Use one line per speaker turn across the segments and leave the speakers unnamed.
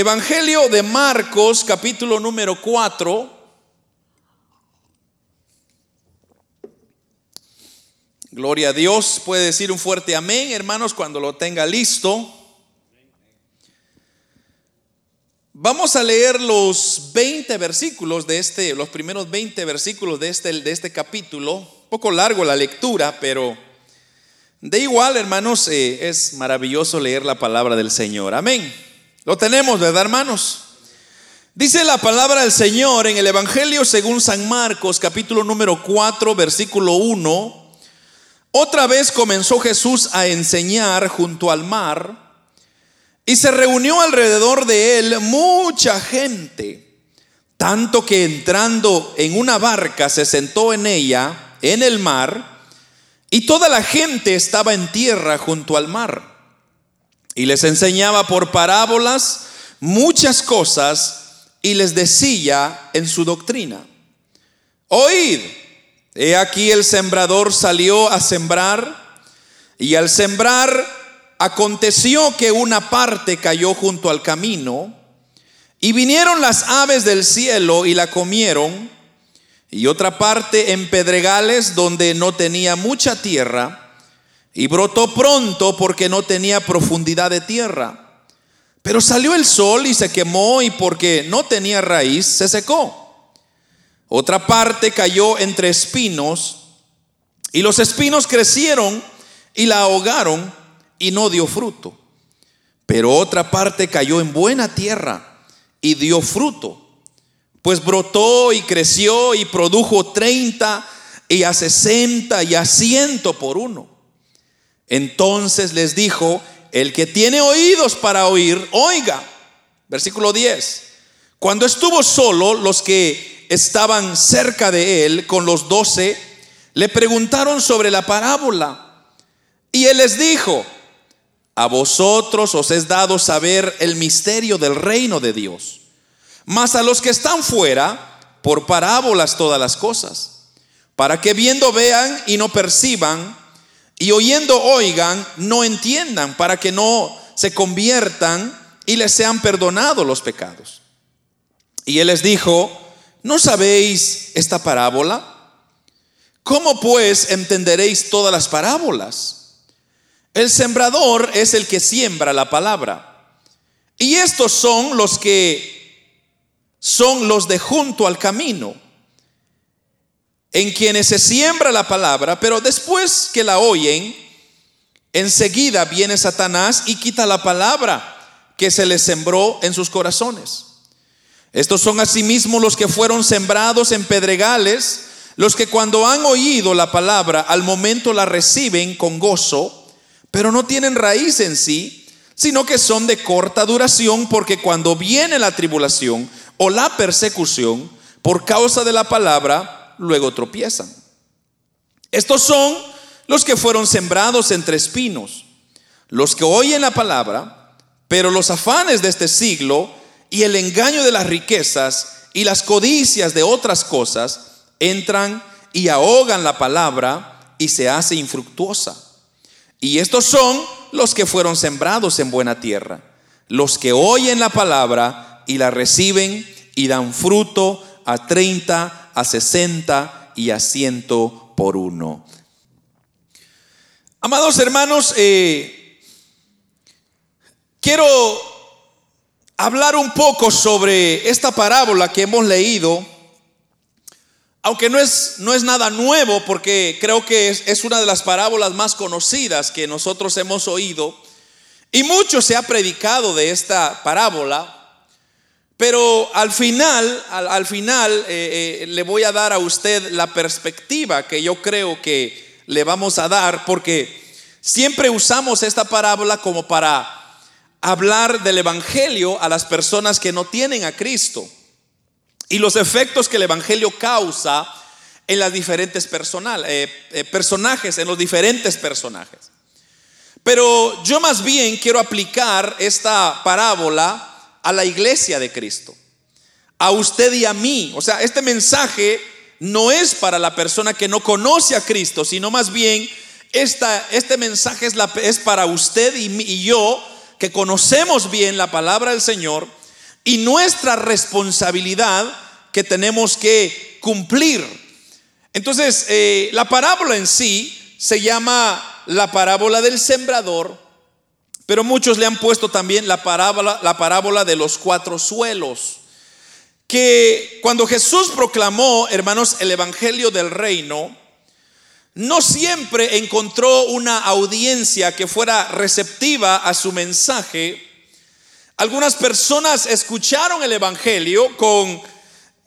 Evangelio de Marcos, capítulo número 4. Gloria a Dios. Puede decir un fuerte amén, hermanos, cuando lo tenga listo. Vamos a leer los 20 versículos de este, los primeros 20 versículos de este, de este capítulo. Un poco largo la lectura, pero de igual, hermanos, eh, es maravilloso leer la palabra del Señor. Amén. Lo tenemos, ¿verdad, hermanos? Dice la palabra del Señor en el Evangelio según San Marcos, capítulo número 4, versículo 1. Otra vez comenzó Jesús a enseñar junto al mar y se reunió alrededor de él mucha gente, tanto que entrando en una barca se sentó en ella, en el mar, y toda la gente estaba en tierra junto al mar. Y les enseñaba por parábolas muchas cosas y les decía en su doctrina, oíd, He aquí el sembrador salió a sembrar y al sembrar aconteció que una parte cayó junto al camino y vinieron las aves del cielo y la comieron y otra parte en pedregales donde no tenía mucha tierra y brotó pronto porque no tenía profundidad de tierra. Pero salió el sol y se quemó y porque no tenía raíz se secó. Otra parte cayó entre espinos y los espinos crecieron y la ahogaron y no dio fruto. Pero otra parte cayó en buena tierra y dio fruto. Pues brotó y creció y produjo 30 y a 60 y a ciento por uno. Entonces les dijo, el que tiene oídos para oír, oiga. Versículo 10. Cuando estuvo solo, los que estaban cerca de él con los doce, le preguntaron sobre la parábola. Y él les dijo, a vosotros os es dado saber el misterio del reino de Dios, mas a los que están fuera, por parábolas todas las cosas, para que viendo vean y no perciban, y oyendo oigan, no entiendan, para que no se conviertan y les sean perdonados los pecados. Y él les dijo, ¿No sabéis esta parábola? ¿Cómo pues entenderéis todas las parábolas? El sembrador es el que siembra la palabra. Y estos son los que son los de junto al camino, en quienes se siembra la palabra, pero después que la oyen, enseguida viene Satanás y quita la palabra que se les sembró en sus corazones. Estos son asimismo los que fueron sembrados en pedregales, los que cuando han oído la palabra al momento la reciben con gozo, pero no tienen raíz en sí, sino que son de corta duración, porque cuando viene la tribulación o la persecución por causa de la palabra, luego tropiezan. Estos son los que fueron sembrados entre espinos, los que oyen la palabra, pero los afanes de este siglo, y el engaño de las riquezas y las codicias de otras cosas entran y ahogan la palabra y se hace infructuosa. Y estos son los que fueron sembrados en buena tierra, los que oyen la palabra y la reciben y dan fruto a 30, a 60 y a 100 por uno. Amados hermanos, eh, quiero hablar un poco sobre esta parábola que hemos leído, aunque no es, no es nada nuevo, porque creo que es, es, una de las parábolas más conocidas que nosotros hemos oído, y mucho se ha predicado de esta parábola, pero al final, al, al final eh, eh, le voy a dar a usted la perspectiva que yo creo que le vamos a dar, porque siempre usamos esta parábola como para hablar del Evangelio a las personas que no tienen a Cristo y los efectos que el Evangelio causa en las diferentes eh, eh, personajes, en los diferentes personajes. Pero yo más bien quiero aplicar esta parábola a la iglesia de Cristo, a usted y a mí. O sea, este mensaje no es para la persona que no conoce a Cristo, sino más bien esta, este mensaje es, para usted y, y yo que conocemos bien la palabra del Señor y nuestra responsabilidad que tenemos que cumplir. Entonces, eh, la parábola en sí se llama la parábola del sembrador, pero muchos le han puesto también la parábola, la parábola de los cuatro suelos. Que cuando Jesús proclamó, hermanos, el evangelio del reino, no siempre encontró una audiencia que fuera receptiva a su mensaje. Algunas personas escucharon el Evangelio con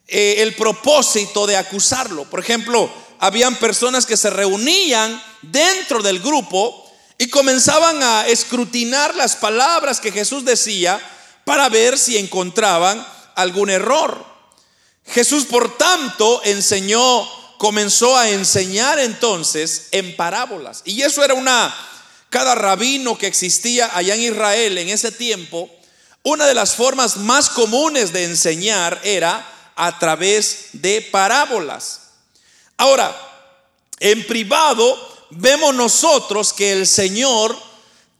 eh, el propósito de acusarlo. Por ejemplo, habían personas que se reunían dentro del grupo y comenzaban a escrutinar las palabras que Jesús decía para ver si encontraban algún error. Jesús, por tanto, enseñó comenzó a enseñar entonces en parábolas. Y eso era una, cada rabino que existía allá en Israel en ese tiempo, una de las formas más comunes de enseñar era a través de parábolas. Ahora, en privado vemos nosotros que el Señor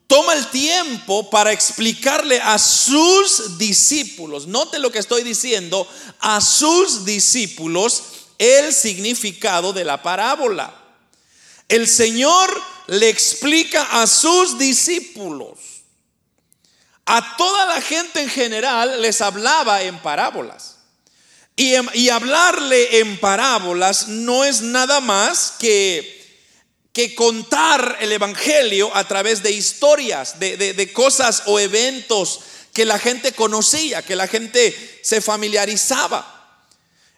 toma el tiempo para explicarle a sus discípulos, note lo que estoy diciendo, a sus discípulos el significado de la parábola. El Señor le explica a sus discípulos. A toda la gente en general les hablaba en parábolas. Y, hablarle en parábolas no es nada más que, que contar el Evangelio a través de historias, de, de cosas o eventos que la gente conocía, que la gente se familiarizaba.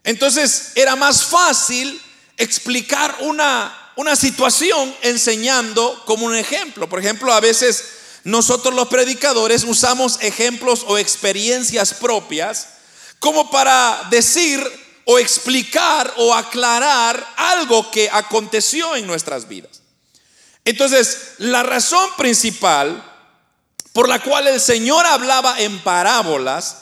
Entonces era más fácil explicar una, una situación enseñando como un ejemplo. Por ejemplo, a veces nosotros los predicadores usamos ejemplos o experiencias propias como para decir o explicar o aclarar algo que aconteció en nuestras vidas. Entonces, la razón principal por la cual el Señor hablaba en parábolas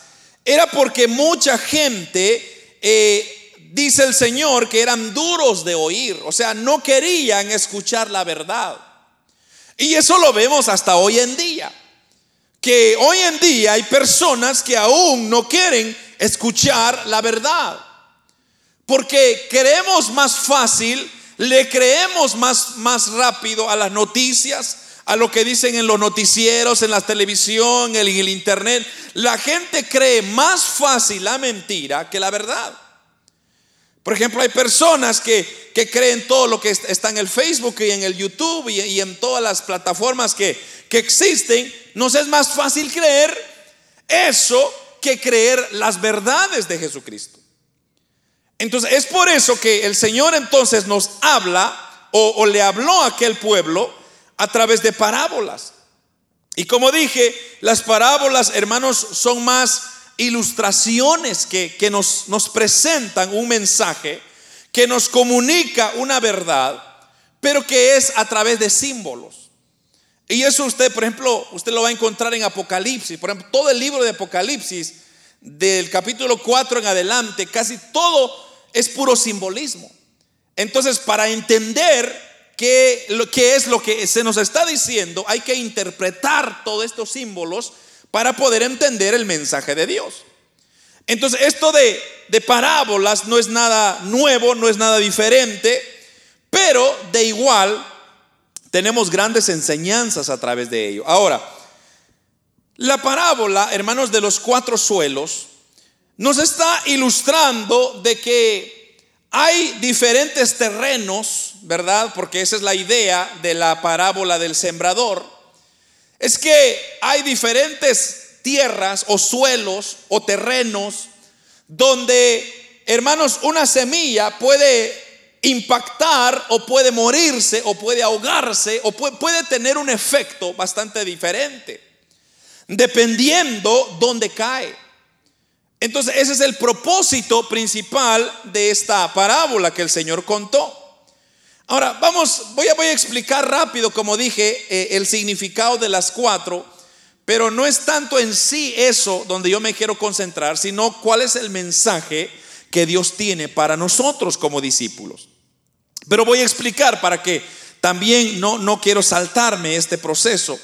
era porque mucha gente eh, dice el Señor que eran duros de oír, o sea, no querían escuchar la verdad. Y eso lo vemos hasta hoy en día, que hoy en día hay personas que aún no quieren escuchar la verdad, porque creemos más fácil, le creemos más, más rápido a las noticias, a lo que dicen en los noticieros, en la televisión, en el internet. La gente cree más fácil la mentira que la verdad. Por ejemplo, hay personas que, creen todo lo que está en el Facebook y en el YouTube y, en todas las plataformas que, que existen. Nos es más fácil creer eso que creer las verdades de Jesucristo. Entonces, es por eso que el Señor entonces nos habla o, le habló a aquel pueblo a través de parábolas. Y como dije, las parábolas, hermanos, son más ilustraciones que, nos, nos presentan un mensaje, que nos comunica una verdad, pero que es a través de símbolos. Y eso usted, por ejemplo, usted lo va a encontrar en Apocalipsis. Por ejemplo, todo el libro de Apocalipsis, del capítulo 4 en adelante, casi todo es puro simbolismo. Entonces, para entender qué, qué es lo que se nos está diciendo, hay que interpretar todos estos símbolos para poder entender el mensaje de Dios. Entonces, esto de, de parábolas no es nada nuevo, no es nada diferente, pero de igual tenemos grandes enseñanzas a través de ello. Ahora, la parábola, hermanos, de los cuatro suelos, nos está ilustrando de que hay diferentes terrenos, ¿verdad? Porque esa es la idea de la parábola del sembrador es que hay diferentes tierras o suelos o terrenos donde, hermanos, una semilla puede impactar o puede morirse o puede ahogarse o puede, tener un efecto bastante diferente, dependiendo dónde cae. Entonces ese es el propósito principal de esta parábola que el Señor contó. Ahora, vamos, voy a, explicar rápido, como dije, eh, el significado de las cuatro, pero no es tanto en sí eso donde yo me quiero concentrar, sino cuál es el mensaje que Dios tiene para nosotros como discípulos. Pero voy a explicar para que también no, no quiero saltarme este proceso.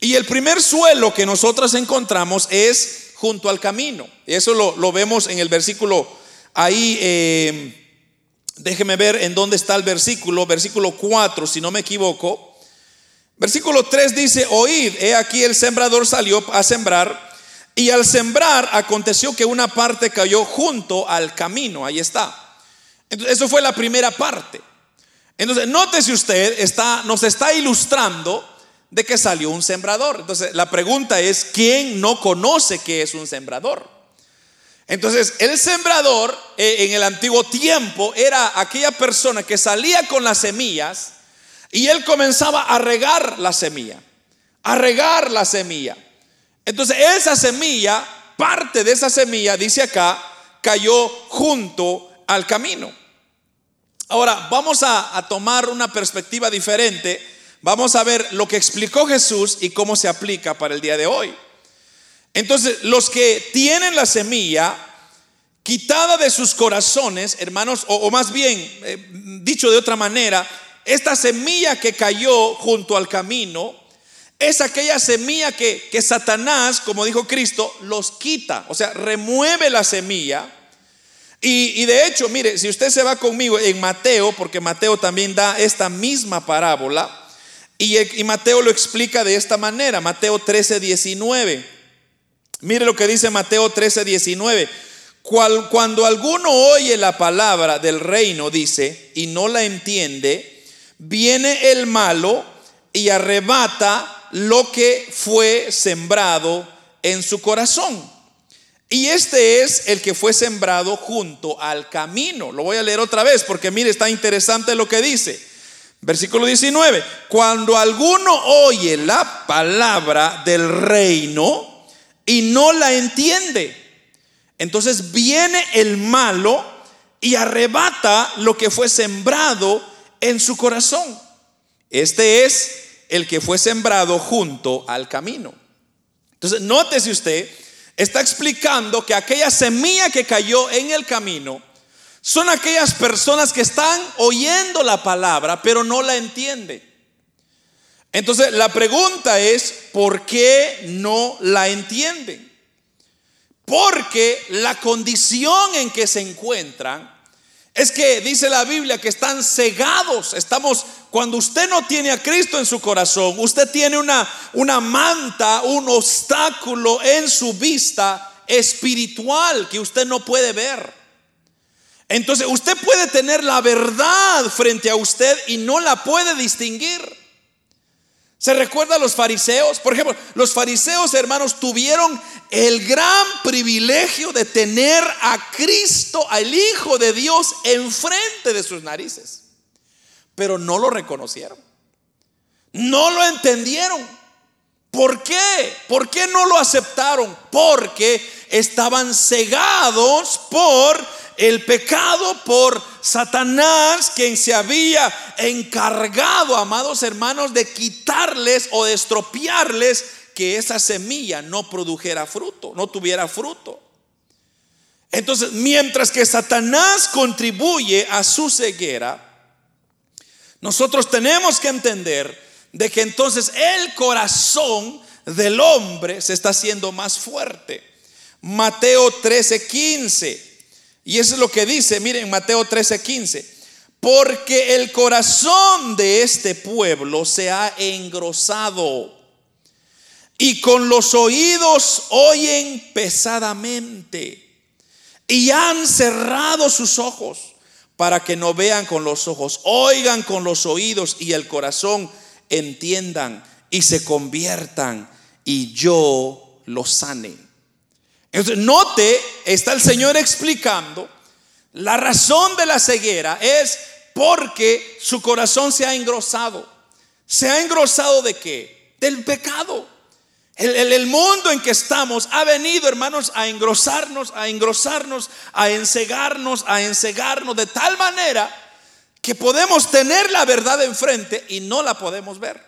Y el primer suelo que nosotros encontramos es junto al camino. Eso lo, vemos en el versículo ahí. Eh, déjeme ver en dónde está el versículo, versículo 4, si no me equivoco. Versículo 3 dice, oíd, he aquí el sembrador salió a sembrar, y al sembrar aconteció que una parte cayó junto al camino, ahí está. Entonces, eso fue la primera parte. Entonces, nótese usted, está, nos está ilustrando de que salió un sembrador. Entonces, la pregunta es, ¿quién no conoce que es un sembrador? Entonces, el sembrador eh, en el antiguo tiempo era aquella persona que salía con las semillas y él comenzaba a regar la semilla, a regar la semilla. Entonces, esa semilla, parte de esa semilla, dice acá, cayó junto al camino. Ahora, vamos a, a tomar una perspectiva diferente. Vamos a ver lo que explicó Jesús y cómo se aplica para el día de hoy. Entonces, los que tienen la semilla quitada de sus corazones, hermanos, o, más bien, eh, dicho de otra manera, esta semilla que cayó junto al camino, es aquella semilla que, que Satanás, como dijo Cristo, los quita, o sea, remueve la semilla. Y, y, de hecho, mire, si usted se va conmigo en Mateo, porque Mateo también da esta misma parábola, y, Mateo lo explica de esta manera, Mateo 13, 19. Mire lo que dice Mateo 13, 19. Cuando alguno oye la palabra del reino, dice, y no la entiende, viene el malo y arrebata lo que fue sembrado en su corazón. Y este es el que fue sembrado junto al camino. Lo voy a leer otra vez porque mire, está interesante lo que dice. Versículo 19. Cuando alguno oye la palabra del reino, y no la entiende. Entonces viene el malo y arrebata lo que fue sembrado en su corazón. Este es el que fue sembrado junto al camino. Entonces, nótese usted, está explicando que aquella semilla que cayó en el camino son aquellas personas que están oyendo la palabra, pero no la entienden. Entonces la pregunta es, ¿por qué no la entienden? Porque la condición en que se encuentran es que dice la Biblia que están cegados. Estamos, cuando usted no tiene a Cristo en su corazón, usted tiene una, una manta, un obstáculo en su vista espiritual que usted no puede ver. Entonces usted puede tener la verdad frente a usted y no la puede distinguir. ¿Se recuerda a los fariseos? Por ejemplo, los fariseos, hermanos, tuvieron el gran privilegio de tener a Cristo, al Hijo de Dios, enfrente de sus narices. Pero no lo reconocieron. No lo entendieron. ¿Por qué? ¿Por qué no lo aceptaron? Porque estaban cegados por el pecado por Satanás, quien se había encargado, amados hermanos, de quitarles o de estropearles que esa semilla no produjera fruto, no tuviera fruto. Entonces, mientras que Satanás contribuye a su ceguera, nosotros tenemos que entender de que entonces el corazón del hombre se está haciendo más fuerte. Mateo 13, 15. Y eso es lo que dice, miren, Mateo 13, 15. Porque el corazón de este pueblo se ha engrosado y con los oídos oyen pesadamente y han cerrado sus ojos para que no vean con los ojos, oigan con los oídos y el corazón entiendan y se conviertan y yo los sane. Entonces, note, está el Señor explicando, la razón de la ceguera es porque su corazón se ha engrosado. ¿Se ha engrosado de qué? Del pecado. El, el, mundo en que estamos ha venido, hermanos, a engrosarnos, a engrosarnos, a encegarnos, a encegarnos de tal manera que podemos tener la verdad enfrente y no la podemos ver.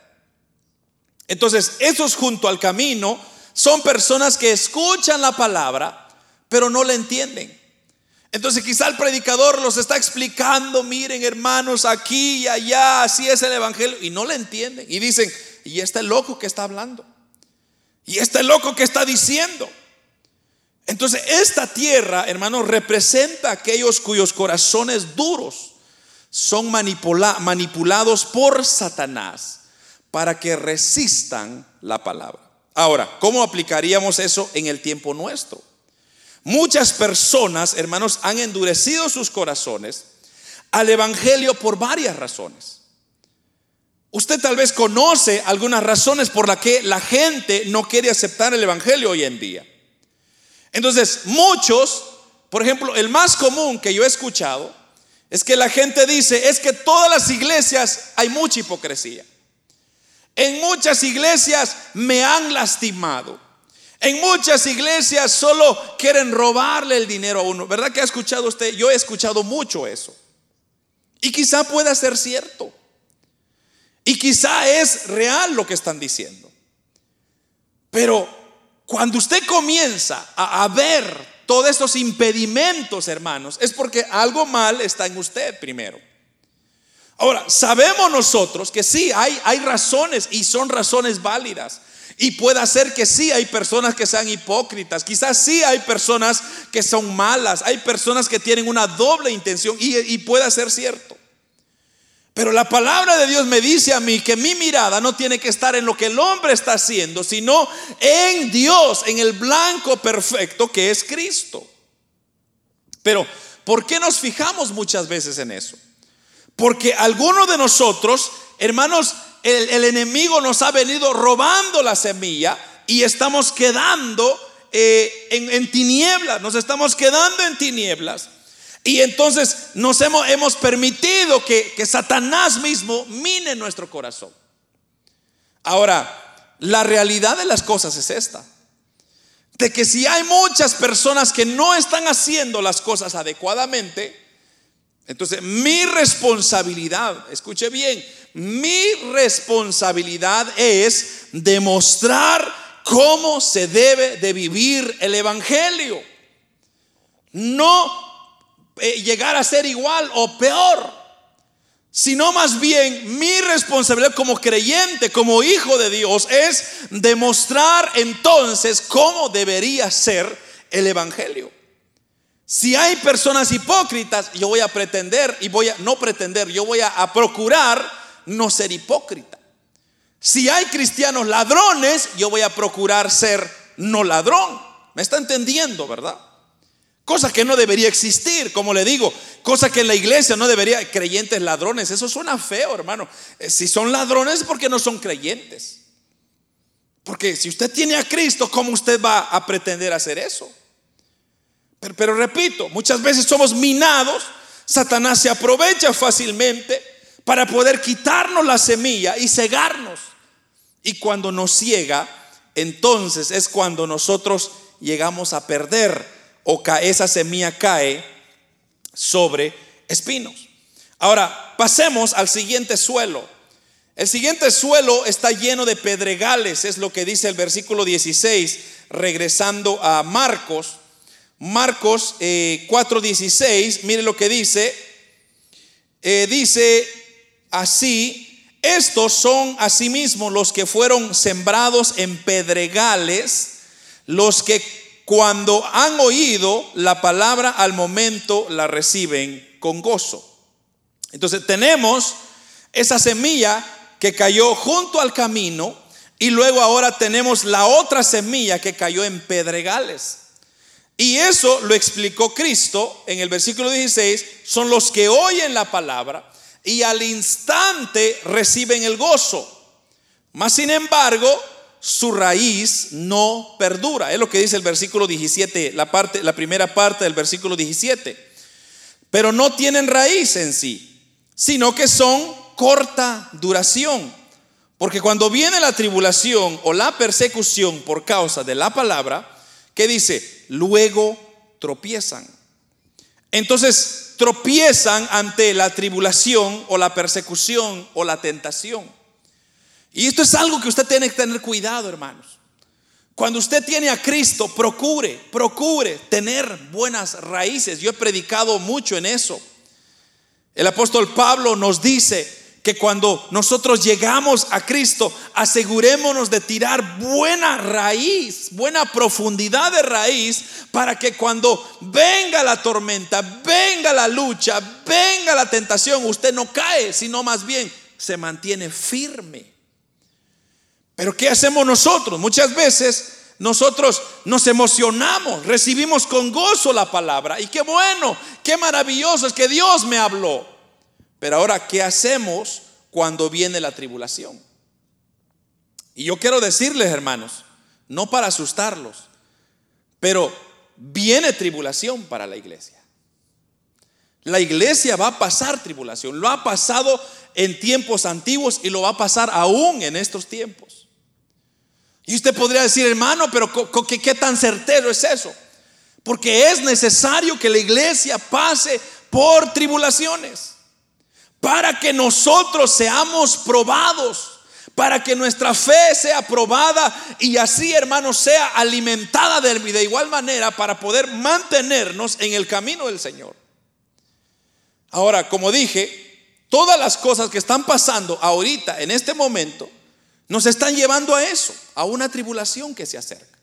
Entonces, esos junto al camino son personas que escuchan la palabra, pero no la entienden. Entonces quizá el predicador los está explicando, miren hermanos, aquí y allá, así es el Evangelio, y no le entienden. Y dicen, ¿y este loco que está hablando? ¿Y este loco que está diciendo? Entonces, esta tierra, hermanos, representa a aquellos cuyos corazones duros son manipulados por Satanás para que resistan la palabra. Ahora, ¿cómo aplicaríamos eso en el tiempo nuestro? Muchas personas, hermanos, han endurecido sus corazones al Evangelio por varias razones. Usted tal vez conoce algunas razones por las que la gente no quiere aceptar el Evangelio hoy en día. Entonces, muchos, por ejemplo, el más común que yo he escuchado es que la gente dice, es que todas las iglesias hay mucha hipocresía. En muchas iglesias me han lastimado. En muchas iglesias solo quieren robarle el dinero a uno. ¿Verdad que ha escuchado usted? Yo he escuchado mucho eso. Y quizá pueda ser cierto. Y quizá es real lo que están diciendo. Pero cuando usted comienza a, ver todos estos impedimentos, hermanos, es porque algo mal está en usted primero. Ahora, sabemos nosotros que sí, hay, hay razones y son razones válidas. Y puede ser que sí hay personas que sean hipócritas, quizás sí hay personas que son malas, hay personas que tienen una doble intención y, y puede ser cierto. Pero la palabra de Dios me dice a mí que mi mirada no tiene que estar en lo que el hombre está haciendo, sino en Dios, en el blanco perfecto que es Cristo. Pero, ¿por qué nos fijamos muchas veces en eso? Porque algunos de nosotros, hermanos, el, enemigo nos ha venido robando la semilla y estamos quedando eh, en, tinieblas, nos estamos quedando en tinieblas. Y entonces nos hemos, permitido que Satanás mismo mine nuestro corazón. Ahora, la realidad de las cosas es esta. De que si hay muchas personas que no están haciendo las cosas adecuadamente, entonces mi responsabilidad, escuche bien, mi responsabilidad es demostrar cómo se debe de vivir el Evangelio. No eh, llegar a ser igual o peor, sino más bien mi responsabilidad como creyente, como hijo de Dios, es demostrar entonces cómo debería ser el Evangelio. Si hay personas hipócritas, yo voy a pretender y voy a no pretender, yo voy a procurar no ser hipócrita. Si hay cristianos ladrones, yo voy a procurar ser no ladrón. ¿Me está entendiendo, verdad? Cosa que no debería existir, como le digo, cosa que en la iglesia no debería, creyentes ladrones, eso suena feo, hermano. Eh, si son ladrones es porque no son creyentes. Porque si usted tiene a Cristo, ¿cómo usted va a pretender hacer eso? Pero, repito, muchas veces somos minados, Satanás se aprovecha fácilmente para poder quitarnos la semilla y cegarnos. Y cuando nos ciega, entonces es cuando nosotros llegamos a perder o esa semilla cae sobre espinos. Ahora, pasemos al siguiente suelo. El siguiente suelo está lleno de pedregales, es lo que dice el versículo 16, regresando a Marcos. Marcos 4:16, eh, mire lo que dice. Eh, dice así, estos son asimismo los que fueron sembrados en pedregales, los que cuando han oído la palabra al momento la reciben con gozo. Entonces tenemos esa semilla que cayó junto al camino y luego ahora tenemos la otra semilla que cayó en pedregales. Y eso lo explicó Cristo en el versículo 16, son los que oyen la palabra y al instante reciben el gozo. Mas sin embargo, su raíz no perdura. Es lo que dice el versículo 17, la, parte, la primera parte del versículo 17. Pero no tienen raíz en sí, sino que son corta duración. Porque cuando viene la tribulación o la persecución por causa de la palabra, ¿qué dice? Luego tropiezan. Entonces tropiezan ante la tribulación o la persecución o la tentación. Y esto es algo que usted tiene que tener cuidado, hermanos. Cuando usted tiene a Cristo, procure, procure tener buenas raíces. Yo he predicado mucho en eso. El apóstol Pablo nos dice que cuando nosotros llegamos a Cristo, asegurémonos de tirar buena raíz, buena profundidad de raíz, para que cuando venga la tormenta, venga la lucha, venga la tentación, usted no cae, sino más bien se mantiene firme. Pero ¿qué hacemos nosotros? Muchas veces nosotros nos emocionamos, recibimos con gozo la palabra. Y qué bueno, qué maravilloso es que Dios me habló. Pero ahora, ¿qué hacemos cuando viene la tribulación? Y yo quiero decirles, hermanos, no para asustarlos, pero viene tribulación para la iglesia. La iglesia va a pasar tribulación. Lo ha pasado en tiempos antiguos y lo va a pasar aún en estos tiempos. Y usted podría decir, hermano, pero ¿qué, qué tan certero es eso? Porque es necesario que la iglesia pase por tribulaciones para que nosotros seamos probados, para que nuestra fe sea probada y así, hermanos, sea alimentada de, de igual manera para poder mantenernos en el camino del Señor. Ahora, como dije, todas las cosas que están pasando ahorita, en este momento, nos están llevando a eso, a una tribulación que se acerca.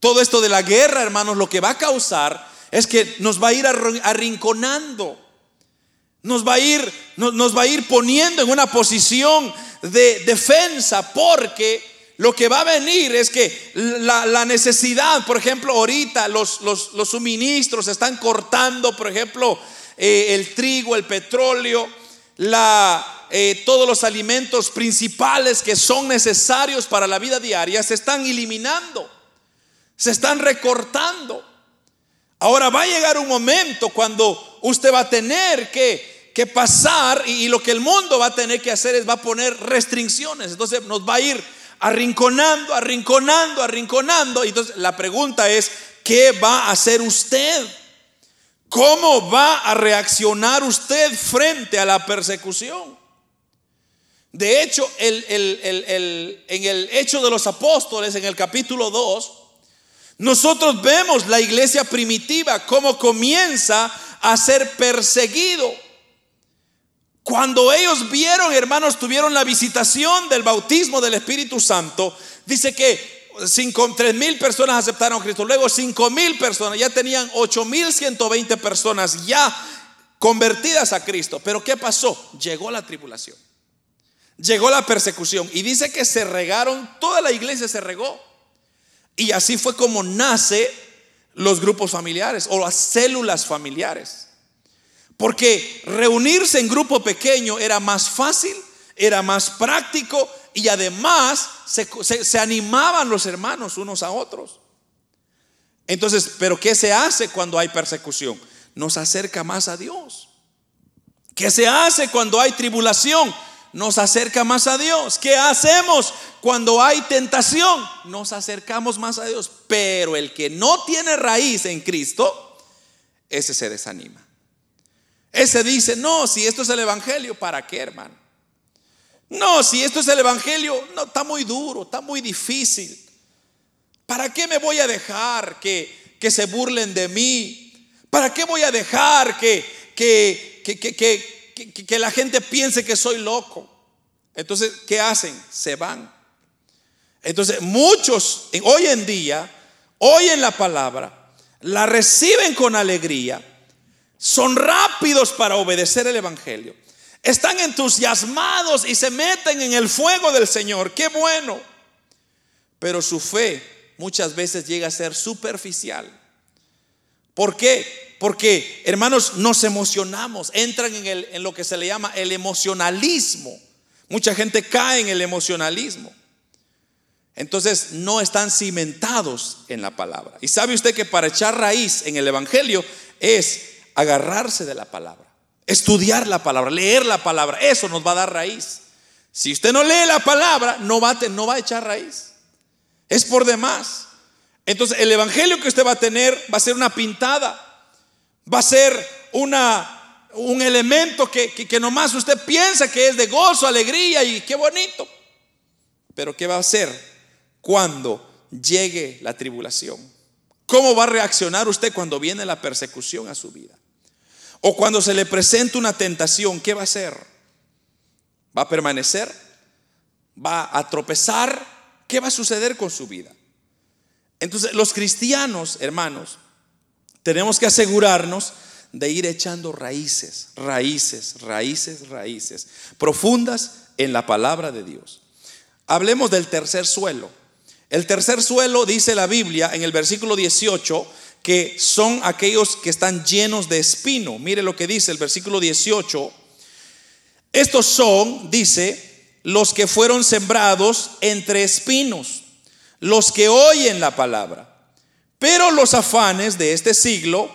Todo esto de la guerra, hermanos, lo que va a causar es que nos va a ir arrinconando nos va a ir, nos va a ir poniendo en una posición de defensa porque lo que va a venir es que la, necesidad, por ejemplo, ahorita los, los, suministros están cortando, por ejemplo, eh, el trigo, el petróleo, la, eh, todos los alimentos principales que son necesarios para la vida diaria se están eliminando, se están recortando. Ahora va a llegar un momento cuando usted va a tener que que pasar y, lo que el mundo va a tener que hacer es va a poner restricciones. Entonces nos va a ir arrinconando, arrinconando, arrinconando. Y entonces la pregunta es, ¿qué va a hacer usted? ¿Cómo va a reaccionar usted frente a la persecución? De hecho, en el Hecho de los Apóstoles, en el capítulo 2, nosotros vemos la iglesia primitiva, cómo comienza a ser perseguido. Cuando ellos vieron, hermanos, tuvieron la visitación del bautismo del Espíritu Santo, dice que cinco, tres mil personas aceptaron a Cristo, luego cinco mil personas, ya tenían ocho mil ciento veinte personas ya convertidas a Cristo. Pero ¿qué pasó? Llegó la tribulación, llegó la persecución y dice que se regaron, toda la iglesia se regó. Y así fue como nace los grupos familiares o las células familiares. Porque reunirse en grupo pequeño era más fácil, era más práctico y además se, animaban los hermanos unos a otros. Entonces, ¿pero qué se hace cuando hay persecución? Nos acerca más a Dios. ¿Qué se hace cuando hay tribulación? Nos acerca más a Dios. ¿Qué hacemos cuando hay tentación? Nos acercamos más a Dios. Pero el que no tiene raíz en Cristo, ese se desanima. Ese dice, no, si esto es el Evangelio, ¿para qué, hermano? No, si esto es el Evangelio, no, está muy duro, está muy difícil. ¿Para qué me voy a dejar que, que se burlen de mí? ¿Para qué voy a dejar que, que, que, que la gente piense que soy loco? Entonces, ¿qué hacen? Se van. Entonces, muchos hoy en día oyen la palabra, la reciben con alegría son rápidos para obedecer el Evangelio. Están entusiasmados y se meten en el fuego del Señor. Qué bueno. Pero su fe muchas veces llega a ser superficial. ¿Por qué? Porque, hermanos, nos emocionamos, entran en, en lo que se le llama el emocionalismo. Mucha gente cae en el emocionalismo. Entonces no están cimentados en la palabra. Y sabe usted que para echar raíz en el Evangelio es agarrarse de la palabra, estudiar la palabra, leer la palabra. Eso nos va a dar raíz. Si usted no lee la palabra, no va, a, no va a echar raíz. Es por demás. Entonces el evangelio que usted va a tener va a ser una pintada, va a ser una, un elemento que, que, que nomás usted piensa que es de gozo, alegría y qué bonito. Pero ¿qué va a hacer cuando llegue la tribulación? ¿Cómo va a reaccionar usted cuando viene la persecución a su vida? O cuando se le presenta una tentación, ¿qué va a hacer? ¿Va a permanecer? ¿Va a tropezar? ¿Qué va a suceder con su vida? Entonces, los cristianos, hermanos, tenemos que asegurarnos de ir echando raíces, raíces, raíces, raíces, profundas en la palabra de Dios. Hablemos del tercer suelo. El tercer suelo, dice la Biblia en el versículo 18, que son aquellos que están llenos de espino. Mire lo que dice el versículo 18. Estos son, dice, los que fueron sembrados entre espinos, los que oyen la palabra. Pero los afanes de este siglo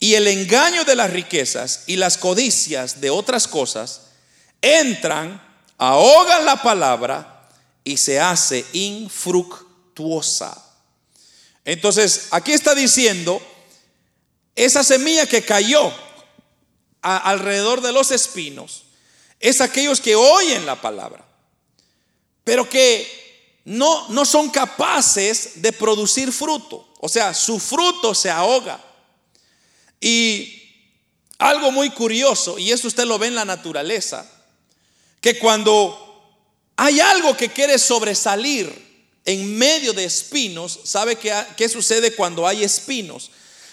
y el engaño de las riquezas y las codicias de otras cosas entran, ahogan la palabra y se hace infructuosa. Entonces, aquí está diciendo, esa semilla que cayó alrededor de los espinos, es aquellos que oyen la palabra, pero que no, no son capaces de producir fruto. O sea, su fruto se ahoga. Y algo muy curioso, y eso usted lo ve en la naturaleza, que cuando hay algo que quiere sobresalir en medio de espinos, ¿sabe qué, qué sucede cuando hay espinos?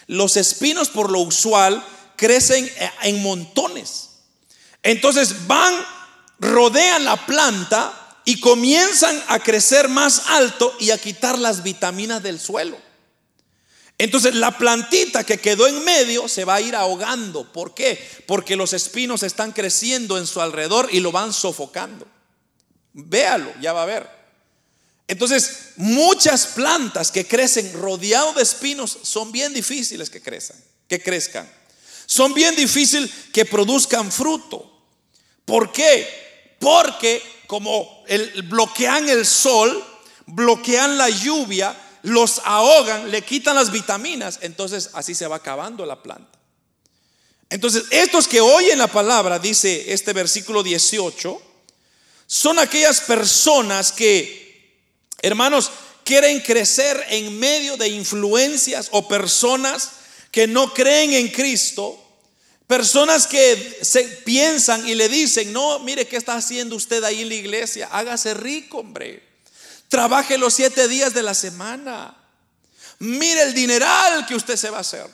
Los espinos por lo usual crecen en montones. Entonces van, rodean la planta y comienzan a crecer más alto y a quitar las vitaminas del suelo. Entonces la plantita que quedó en medio se va a ir ahogando. ¿Por qué? Porque los espinos están creciendo en su alrededor y lo van sofocando. Véalo, ya va a ver. Entonces, muchas plantas que crecen rodeado de espinos son bien difíciles que crezcan, que crezcan. Son bien difíciles que produzcan fruto. ¿Por qué? Porque como el, bloquean el sol, bloquean la lluvia, los ahogan, le quitan las vitaminas, entonces así se va acabando la planta. Entonces, estos que oyen la palabra, dice este versículo 18, son aquellas personas que Hermanos, quieren crecer en medio de influencias o personas que no creen en Cristo, personas que se piensan y le dicen, no, mire qué está haciendo usted ahí en la iglesia, hágase rico, hombre, trabaje los siete días de la semana, mire el dineral que usted se va a hacer.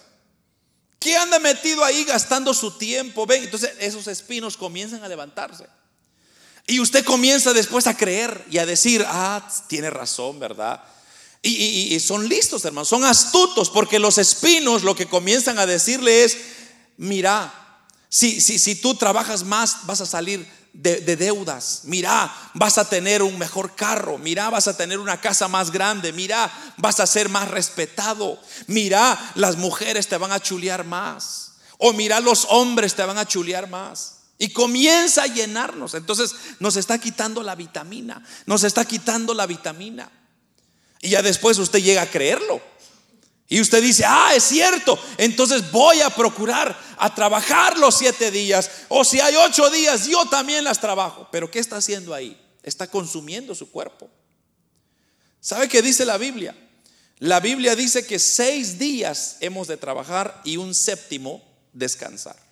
¿Qué anda metido ahí gastando su tiempo? Ven, entonces esos espinos comienzan a levantarse. Y usted comienza después a creer y a decir, ah, tiene razón, ¿verdad? Y, son listos, hermanos, son astutos, porque los espinos lo que comienzan a decirle es, mira, si, si, si tú trabajas más, vas a salir de, de, deudas. Mira, vas a tener un mejor carro. Mira, vas a tener una casa más grande. Mira, vas a ser más respetado. Mira, las mujeres te van a chulear más. O mira, los hombres te van a chulear más. Y comienza a llenarnos. Entonces nos está quitando la vitamina. Nos está quitando la vitamina. Y ya después usted llega a creerlo. Y usted dice, ah, es cierto. Entonces voy a procurar a trabajar los siete días. O si hay ocho días, yo también las trabajo. Pero ¿qué está haciendo ahí? Está consumiendo su cuerpo. ¿Sabe qué dice la Biblia? La Biblia dice que seis días hemos de trabajar y un séptimo descansar.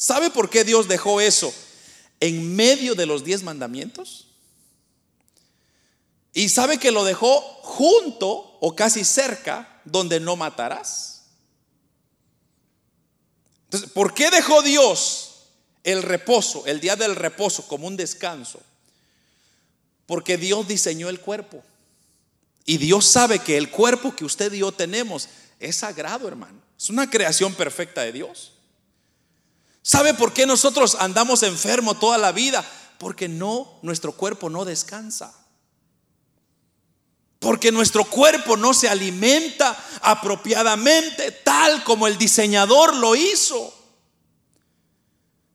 ¿Sabe por qué Dios dejó eso en medio de los diez mandamientos? Y sabe que lo dejó junto o casi cerca donde no matarás. Entonces, ¿por qué dejó Dios el reposo, el día del reposo como un descanso? Porque Dios diseñó el cuerpo. Y Dios sabe que el cuerpo que usted y yo tenemos es sagrado, hermano. Es una creación perfecta de Dios. ¿Sabe por qué nosotros andamos enfermos toda la vida? Porque no, nuestro cuerpo no descansa. Porque nuestro cuerpo no se alimenta apropiadamente tal como el diseñador lo hizo.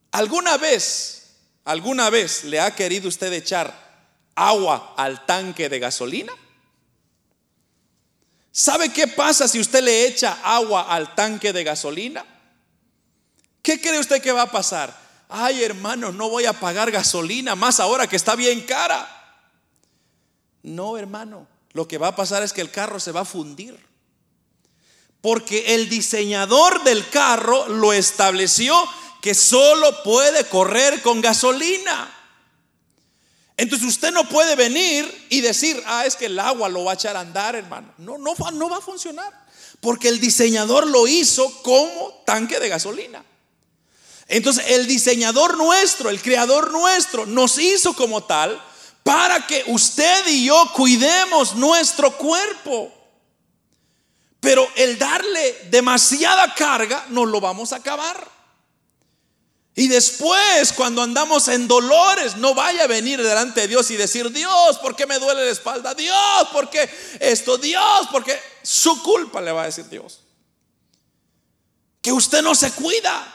¿Alguna vez, alguna vez le ha querido usted echar agua al tanque de gasolina? ¿Sabe qué pasa si usted le echa agua al tanque de gasolina? ¿Qué cree usted que va a pasar? Ay, hermano, no voy a pagar gasolina más ahora que está bien cara. No, hermano, lo que va a pasar es que el carro se va a fundir. Porque el diseñador del carro lo estableció que solo puede correr con gasolina. Entonces usted no puede venir y decir, ah, es que el agua lo va a echar a andar, hermano. No, no, no va a funcionar. Porque el diseñador lo hizo como tanque de gasolina. Entonces el diseñador nuestro, el creador nuestro, nos hizo como tal para que usted y yo cuidemos nuestro cuerpo. Pero el darle demasiada carga nos lo vamos a acabar. Y después, cuando andamos en dolores, no vaya a venir delante de Dios y decir, Dios, ¿por qué me duele la espalda? Dios, ¿por qué esto? Dios, porque su culpa le va a decir Dios. Que usted no se cuida.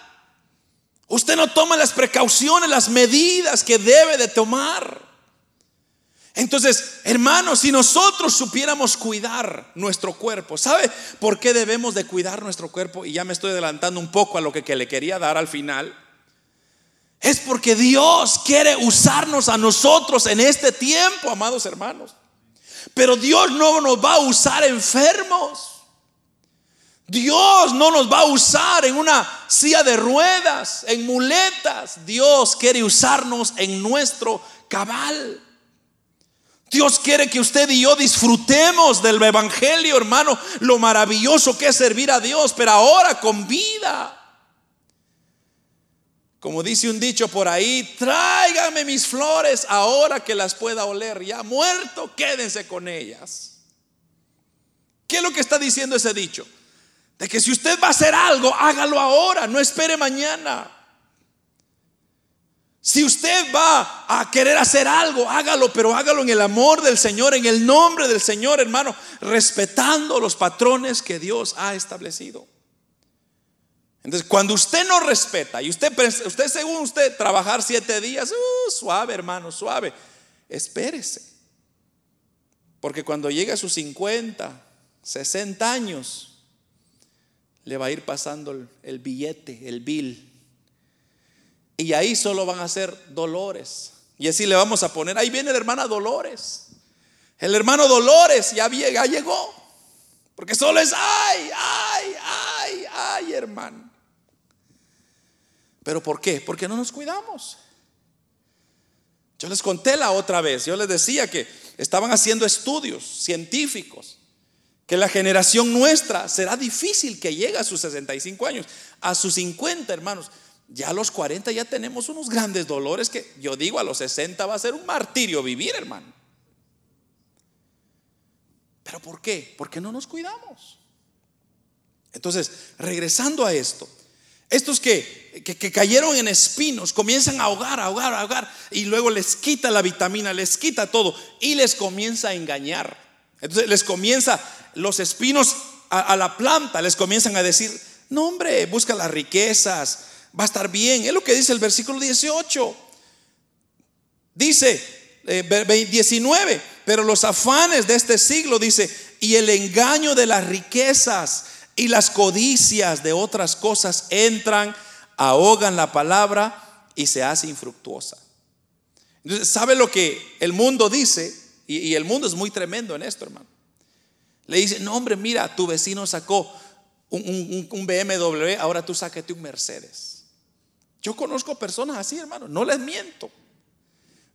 Usted no toma las precauciones, las medidas que debe de tomar. Entonces, hermanos, si nosotros supiéramos cuidar nuestro cuerpo, ¿sabe por qué debemos de cuidar nuestro cuerpo? Y ya me estoy adelantando un poco a lo que, que le quería dar al final. Es porque Dios quiere usarnos a nosotros en este tiempo, amados hermanos. Pero Dios no nos va a usar enfermos. Dios no nos va a usar en una silla de ruedas, en muletas. Dios quiere usarnos en nuestro cabal. Dios quiere que usted y yo disfrutemos del Evangelio, hermano, lo maravilloso que es servir a Dios, pero ahora con vida. Como dice un dicho por ahí, tráigame mis flores ahora que las pueda oler. Ya muerto, quédense con ellas. ¿Qué es lo que está diciendo ese dicho? De que si usted va a hacer algo, hágalo ahora, no espere mañana. Si usted va a querer hacer algo, hágalo, pero hágalo en el amor del Señor, en el nombre del Señor, hermano, respetando los patrones que Dios ha establecido. Entonces, cuando usted no respeta y usted, usted según usted, trabajar siete días, uh, suave hermano, suave, espérese. Porque cuando llegue a sus 50, 60 años, le va a ir pasando el, billete, el bill. Y ahí solo van a ser dolores. Y así le vamos a poner, ahí viene la hermana Dolores. El hermano Dolores ya, ya llegó. Porque solo es, ay, ay, ay, ay, hermano. ¿Pero por qué? Porque no nos cuidamos. Yo les conté la otra vez, yo les decía que estaban haciendo estudios científicos, que la generación nuestra será difícil que llegue a sus 65 años, a sus 50 hermanos. Ya a los 40 ya tenemos unos grandes dolores que yo digo a los 60 va a ser un martirio vivir, hermano. ¿Pero por qué? Porque no nos cuidamos. Entonces, regresando a esto, estos que, que, cayeron en espinos comienzan a ahogar, a ahogar, a ahogar y luego les quita la vitamina, les quita todo y les comienza a engañar. Entonces les comienza los espinos a, la planta, les comienzan a decir, no hombre, busca las riquezas, va a estar bien. Es lo que dice el versículo 18. Dice, 19, eh, pero los afanes de este siglo, dice, y el engaño de las riquezas y las codicias de otras cosas entran, ahogan la palabra y se hace infructuosa. Entonces, ¿sabe lo que el mundo dice? Y, el mundo es muy tremendo en esto, hermano. Le dice, no hombre, mira, tu vecino sacó un, un BMW, ahora tú sáquete un Mercedes. Yo conozco personas así, hermano, no les miento.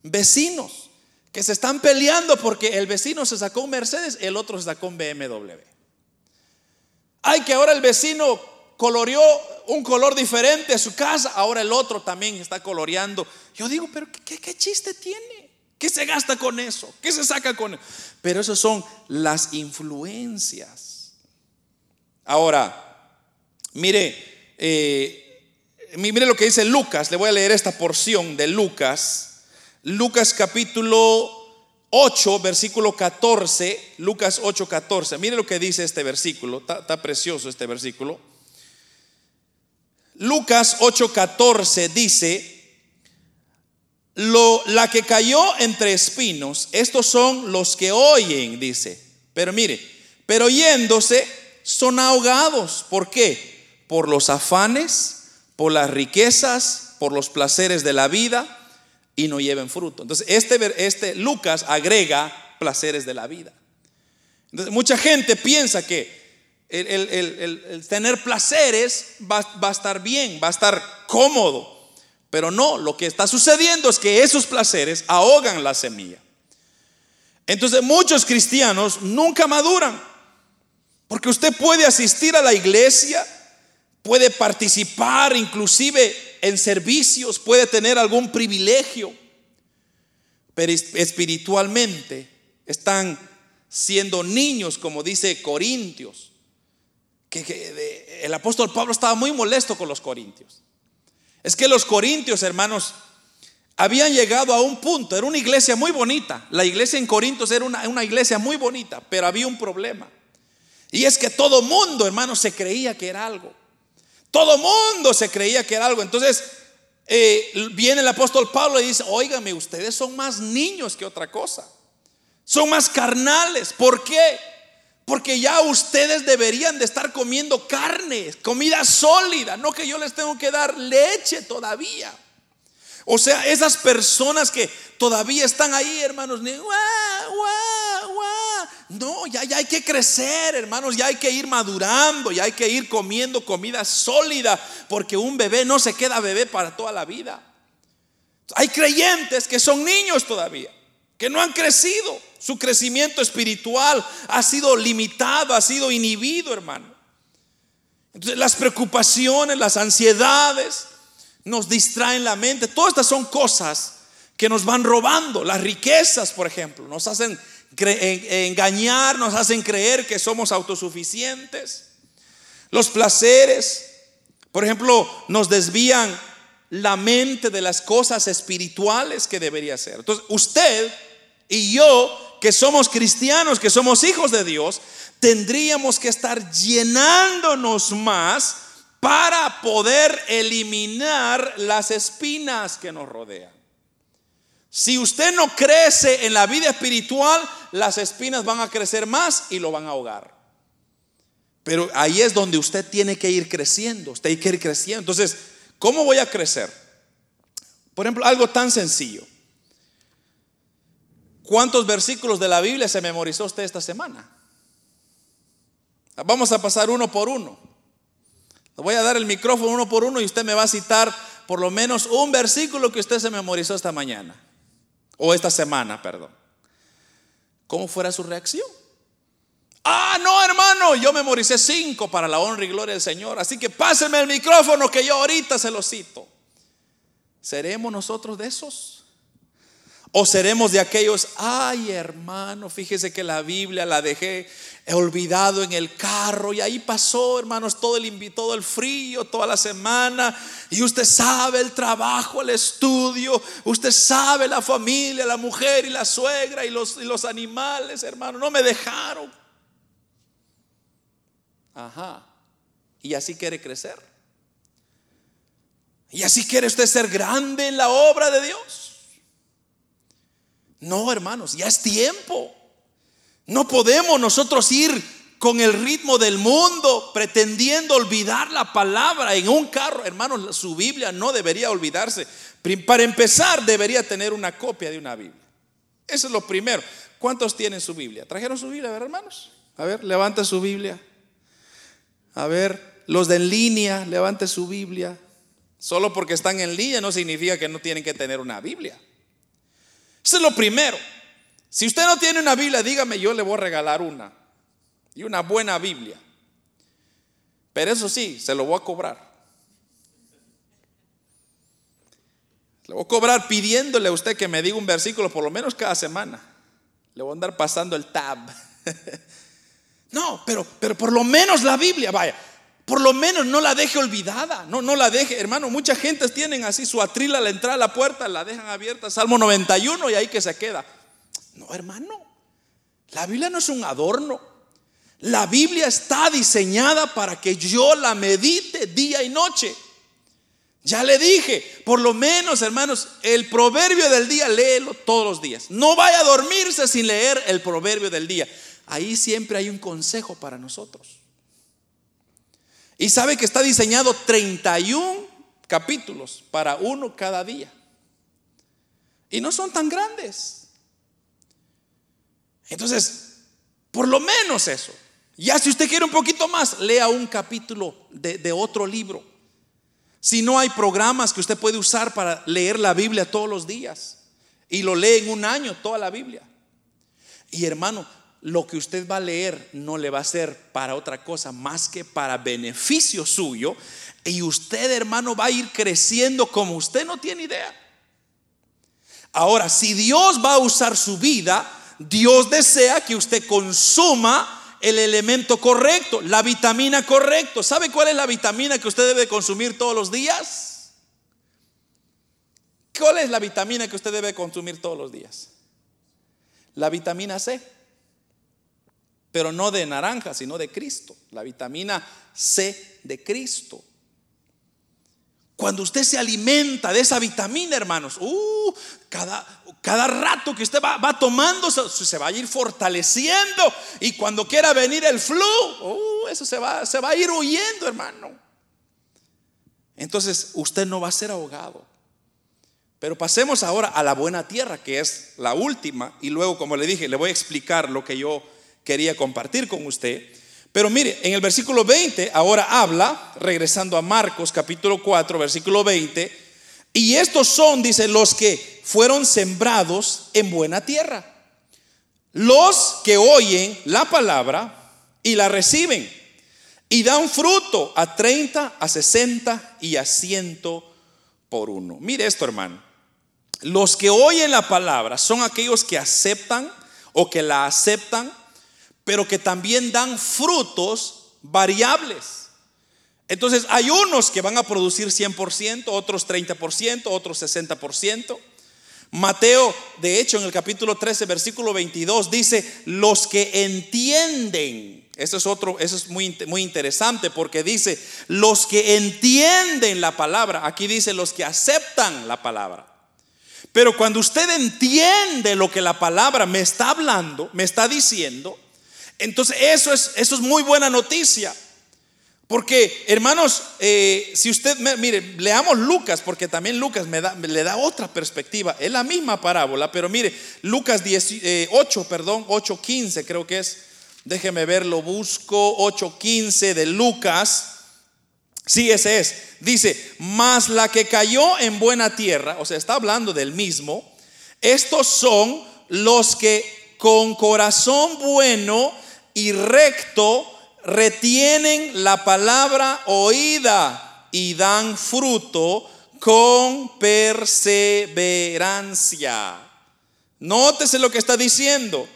Vecinos que se están peleando porque el vecino se sacó un Mercedes, el otro se sacó un BMW. Ay, que ahora el vecino coloreó un color diferente a su casa, ahora el otro también está coloreando. Yo digo, pero ¿qué, chiste tiene? ¿Qué se gasta con eso? ¿Qué se saca con eso? Pero esas son las influencias. Ahora, mire, eh, mire lo que dice Lucas. Le voy a leer esta porción de Lucas. Lucas capítulo 8, versículo 14, Lucas 8, 14. Mire lo que dice este versículo, está, precioso este versículo. Lucas 8, 14 dice, la que cayó entre espinos, estos son los que oyen, dice. Pero mire, pero yéndose son ahogados. ¿Por qué? Por los afanes, por las riquezas, por los placeres de la vida y no lleven fruto. Entonces, este, este Lucas agrega placeres de la vida. Mucha gente piensa que el, tener placeres va, a estar bien, va a estar cómodo. Pero no, lo que está sucediendo es que esos placeres ahogan la semilla. Entonces muchos cristianos nunca maduran. Porque usted puede asistir a la iglesia, puede participar inclusive en servicios, puede tener algún privilegio, pero espiritualmente están siendo niños, como dice Corintios. Que, el apóstol Pablo estaba muy molesto con los corintios. Es que los corintios, hermanos, habían llegado a un punto, era una iglesia muy bonita. La iglesia en Corintios era una, iglesia muy bonita, pero había un problema. Y es que todo mundo, hermanos, se creía que era algo. Todo mundo se creía que era algo. Entonces, eh, viene el apóstol Pablo y dice, óigame, ustedes son más niños que otra cosa. Son más carnales. ¿Por qué? Porque ya ustedes deberían de estar comiendo carne, comida sólida, no que yo les tengo que dar leche todavía. O sea, esas personas que todavía están ahí, hermanos, no, ya, ya hay que crecer, hermanos, ya hay que ir madurando, ya hay que ir comiendo comida sólida, porque un bebé no se queda bebé para toda la vida. Hay creyentes que son niños todavía, que no han crecido. Su crecimiento espiritual ha sido limitado, ha sido inhibido, hermano. Entonces las preocupaciones, las ansiedades nos distraen la mente. Todas estas son cosas que nos van robando. Las riquezas, por ejemplo, nos hacen engañar, nos hacen creer que somos autosuficientes. Los placeres, por ejemplo, nos desvían la mente de las cosas espirituales que debería ser. Entonces, usted y yo, que somos cristianos, que somos hijos de Dios, tendríamos que estar llenándonos más para poder eliminar las espinas que nos rodean. Si usted no crece en la vida espiritual, las espinas van a crecer más y lo van a ahogar. Pero ahí es donde usted tiene que ir creciendo, usted tiene que ir creciendo. Entonces, ¿cómo voy a crecer? Por ejemplo, algo tan sencillo. ¿Cuántos versículos de la Biblia se memorizó usted esta semana? Vamos a pasar uno por uno. Le voy a dar el micrófono uno por uno y usted me va a citar por lo menos un versículo que usted se memorizó esta mañana. O esta semana, perdón. ¿Cómo fuera su reacción? Ah, no, hermano, yo memoricé cinco para la honra y gloria del Señor. Así que pásenme el micrófono que yo ahorita se lo cito. ¿Seremos nosotros de esos? O seremos de aquellos, ay hermano, fíjese que la Biblia la dejé olvidado en el carro y ahí pasó, hermanos, todo el, todo el frío, toda la semana. Y usted sabe el trabajo, el estudio, usted sabe la familia, la mujer y la suegra y los, y los animales, hermano, no me dejaron. Ajá. Y así quiere crecer. Y así quiere usted ser grande en la obra de Dios. No, hermanos, ya es tiempo. No podemos nosotros ir con el ritmo del mundo pretendiendo olvidar la palabra en un carro. Hermanos, su Biblia no debería olvidarse. Para empezar, debería tener una copia de una Biblia. Eso es lo primero. ¿Cuántos tienen su Biblia? ¿Trajeron su Biblia, a ver, hermanos? A ver, levanta su Biblia. A ver, los de en línea, levante su Biblia. Solo porque están en línea no significa que no tienen que tener una Biblia. Eso es lo primero. Si usted no tiene una Biblia, dígame, yo le voy a regalar una. Y una buena Biblia. Pero eso sí, se lo voy a cobrar. Le voy a cobrar pidiéndole a usted que me diga un versículo por lo menos cada semana. Le voy a andar pasando el tab. no, pero, pero por lo menos la Biblia, vaya. Por lo menos no la deje olvidada, no, no la deje, hermano. Muchas gentes tienen así su atril a la entrada a la puerta, la dejan abierta, Salmo 91 y ahí que se queda. No, hermano, la Biblia no es un adorno. La Biblia está diseñada para que yo la medite día y noche. Ya le dije, por lo menos, hermanos, el proverbio del día, léelo todos los días. No vaya a dormirse sin leer el proverbio del día. Ahí siempre hay un consejo para nosotros. Y sabe que está diseñado 31 capítulos para uno cada día. Y no son tan grandes. Entonces, por lo menos eso. Ya si usted quiere un poquito más, lea un capítulo de, otro libro. Si no hay programas que usted puede usar para leer la Biblia todos los días y lo lee en un año toda la Biblia. Y hermano, lo que usted va a leer no le va a ser para otra cosa más que para beneficio suyo. Y usted, hermano, va a ir creciendo como usted no tiene idea. Ahora, si Dios va a usar su vida, Dios desea que usted consuma el elemento correcto, la vitamina correcta. ¿Sabe cuál es la vitamina que usted debe consumir todos los días? ¿Cuál es la vitamina que usted debe consumir todos los días? La vitamina C. Pero no de naranja, sino de Cristo. La vitamina C de Cristo. Cuando usted se alimenta de esa vitamina, hermanos, uh, cada, cada rato que usted va, tomando, se, va a ir fortaleciendo. Y cuando quiera venir el flu, uh, eso se va, se va a ir huyendo, hermano. Entonces, usted no va a ser ahogado. Pero pasemos ahora a la buena tierra, que es la última. Y luego, como le dije, le voy a explicar lo que yo quería compartir con usted. Pero mire, en el versículo 20 ahora habla, regresando a Marcos capítulo 4, versículo 20, y estos son, dice, los que fueron sembrados en buena tierra. Los que oyen la palabra y la reciben y dan fruto a 30, a 60 y a 100 por uno. Mire esto, hermano. Los que oyen la palabra son aquellos que aceptan o que la aceptan pero que también dan frutos variables. Entonces hay unos que van a producir 100%, otros 30%, otros 60%. Mateo, de hecho, en el capítulo 13, versículo 22, dice, los que entienden, eso es otro, eso es muy, muy interesante porque dice, los que entienden la palabra, aquí dice los que aceptan la palabra. Pero cuando usted entiende lo que la palabra me está hablando, me está diciendo, entonces eso es, eso es muy buena noticia. Porque, hermanos, eh, si usted, mire, leamos Lucas, porque también Lucas me, da, le da otra perspectiva. Es la misma parábola, pero mire, Lucas 10, 8, eh, perdón, 8.15 creo que es. Déjeme verlo, busco 8.15 de Lucas. Sí, ese es. Dice, más la que cayó en buena tierra, o sea, está hablando del mismo. Estos son los que con corazón bueno y recto retienen la palabra oída y dan fruto con perseverancia. Nótese lo que está diciendo.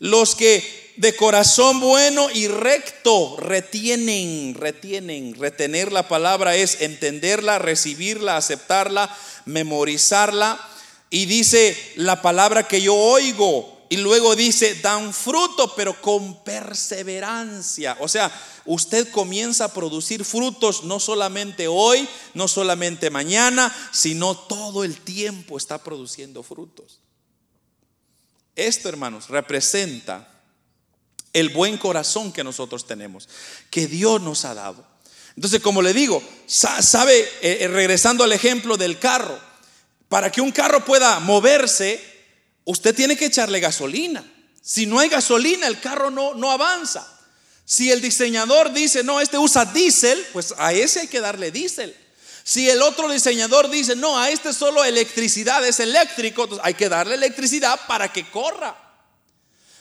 Los que de corazón bueno y recto retienen, retienen. Retener la palabra es entenderla, recibirla, aceptarla, memorizarla. Y dice la palabra que yo oigo, y luego dice, dan fruto, pero con perseverancia. O sea, usted comienza a producir frutos no solamente hoy, no solamente mañana, sino todo el tiempo está produciendo frutos. Esto, hermanos, representa el buen corazón que nosotros tenemos, que Dios nos ha dado. Entonces, como le digo, sabe, eh, eh, regresando al ejemplo del carro, para que un carro pueda moverse, usted tiene que echarle gasolina. Si no hay gasolina, el carro no, no avanza. Si el diseñador dice, no, este usa diésel, pues a ese hay que darle diésel. Si el otro diseñador dice, no, a este solo electricidad es eléctrico, entonces hay que darle electricidad para que corra.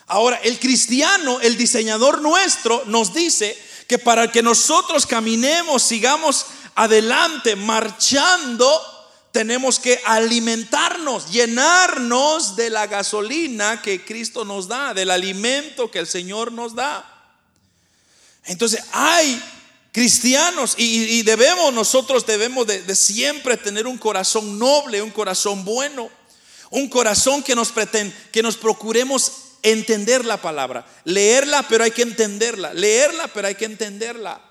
Ahora, el cristiano, el diseñador nuestro, nos dice que para que nosotros caminemos, sigamos adelante, marchando, tenemos que alimentarnos, llenarnos de la gasolina que Cristo nos da, del alimento que el Señor nos da. Entonces hay cristianos y, debemos, nosotros debemos de, siempre tener un corazón noble, un corazón bueno, un corazón que nos, pretende, que nos procuremos entender la palabra, leerla pero hay que entenderla, leerla pero hay que entenderla.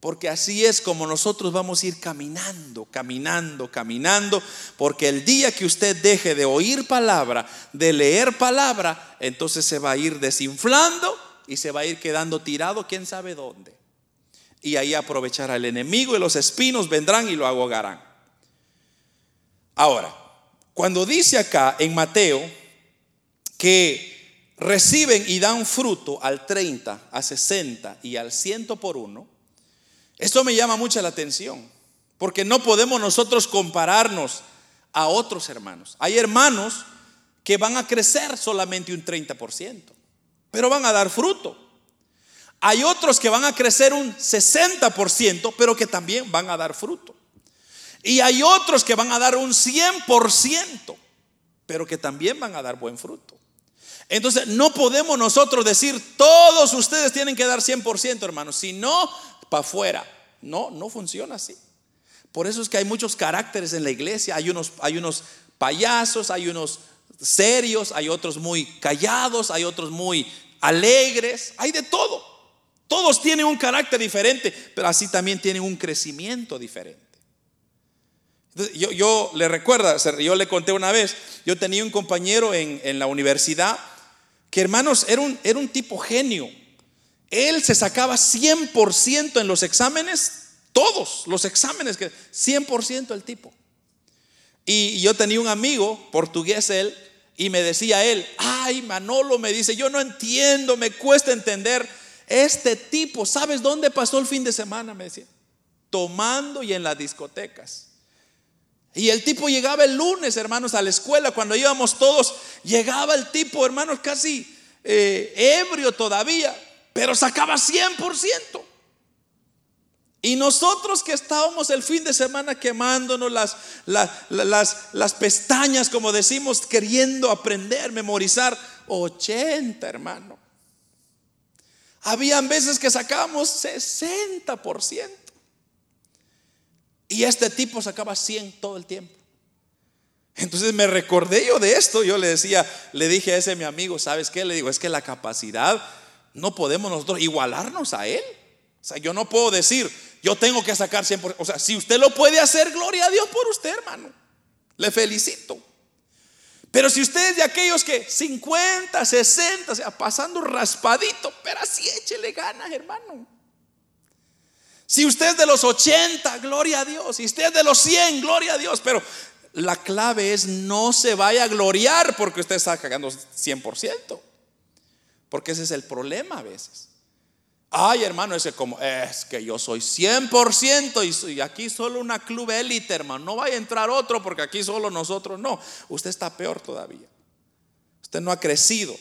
Porque así es como nosotros vamos a ir caminando, caminando, caminando. Porque el día que usted deje de oír palabra, de leer palabra, entonces se va a ir desinflando y se va a ir quedando tirado quién sabe dónde. Y ahí aprovechará el enemigo y los espinos vendrán y lo ahogarán. Ahora, cuando dice acá en Mateo que reciben y dan fruto al 30, a 60 y al 100 por uno, esto me llama mucha la atención, porque no podemos nosotros compararnos a otros hermanos. Hay hermanos que van a crecer solamente un 30%, pero van a dar fruto. Hay otros que van a crecer un 60%, pero que también van a dar fruto. Y hay otros que van a dar un 100%, pero que también van a dar buen fruto. Entonces, no podemos nosotros decir, todos ustedes tienen que dar 100%, hermanos, si no, para afuera. No, no funciona así. Por eso es que hay muchos caracteres en la iglesia. Hay unos, hay unos payasos, hay unos serios, hay otros muy callados, hay otros muy alegres, hay de todo. Todos tienen un carácter diferente, pero así también tienen un crecimiento diferente. Yo, yo le recuerdo, yo le conté una vez, yo tenía un compañero en, en la universidad que hermanos era un, era un tipo genio. Él se sacaba 100% en los exámenes, todos los exámenes, que 100% el tipo. Y yo tenía un amigo, portugués él, y me decía él, ay Manolo, me dice, yo no entiendo, me cuesta entender este tipo, ¿sabes dónde pasó el fin de semana? Me decía, tomando y en las discotecas. Y el tipo llegaba el lunes, hermanos, a la escuela, cuando íbamos todos, llegaba el tipo, hermanos, casi eh, ebrio todavía, pero sacaba 100%. Y nosotros que estábamos el fin de semana quemándonos las, las, las, pestañas, como decimos, queriendo aprender, memorizar, 80, hermano. Habían veces que sacábamos 60%. Y este tipo sacaba 100 todo el tiempo. Entonces me recordé yo de esto. Yo le decía, le dije a ese mi amigo, ¿sabes qué? Le digo, es que la capacidad no podemos nosotros igualarnos a él. O sea, yo no puedo decir, yo tengo que sacar 100%. O sea, si usted lo puede hacer, gloria a Dios por usted, hermano. Le felicito. Pero si usted es de aquellos que 50, 60, o sea, pasando raspadito, pero así échele ganas, hermano. Si usted es de los 80, gloria a Dios. Si usted es de los 100, gloria a Dios. Pero la clave es no se vaya a gloriar porque usted está cagando 100%. Porque ese es el problema a veces. Ay, hermano, ese como, es que yo soy 100% y, aquí solo una club élite, hermano. No vaya a entrar otro porque aquí solo nosotros no. Usted está peor todavía. Usted no ha crecido.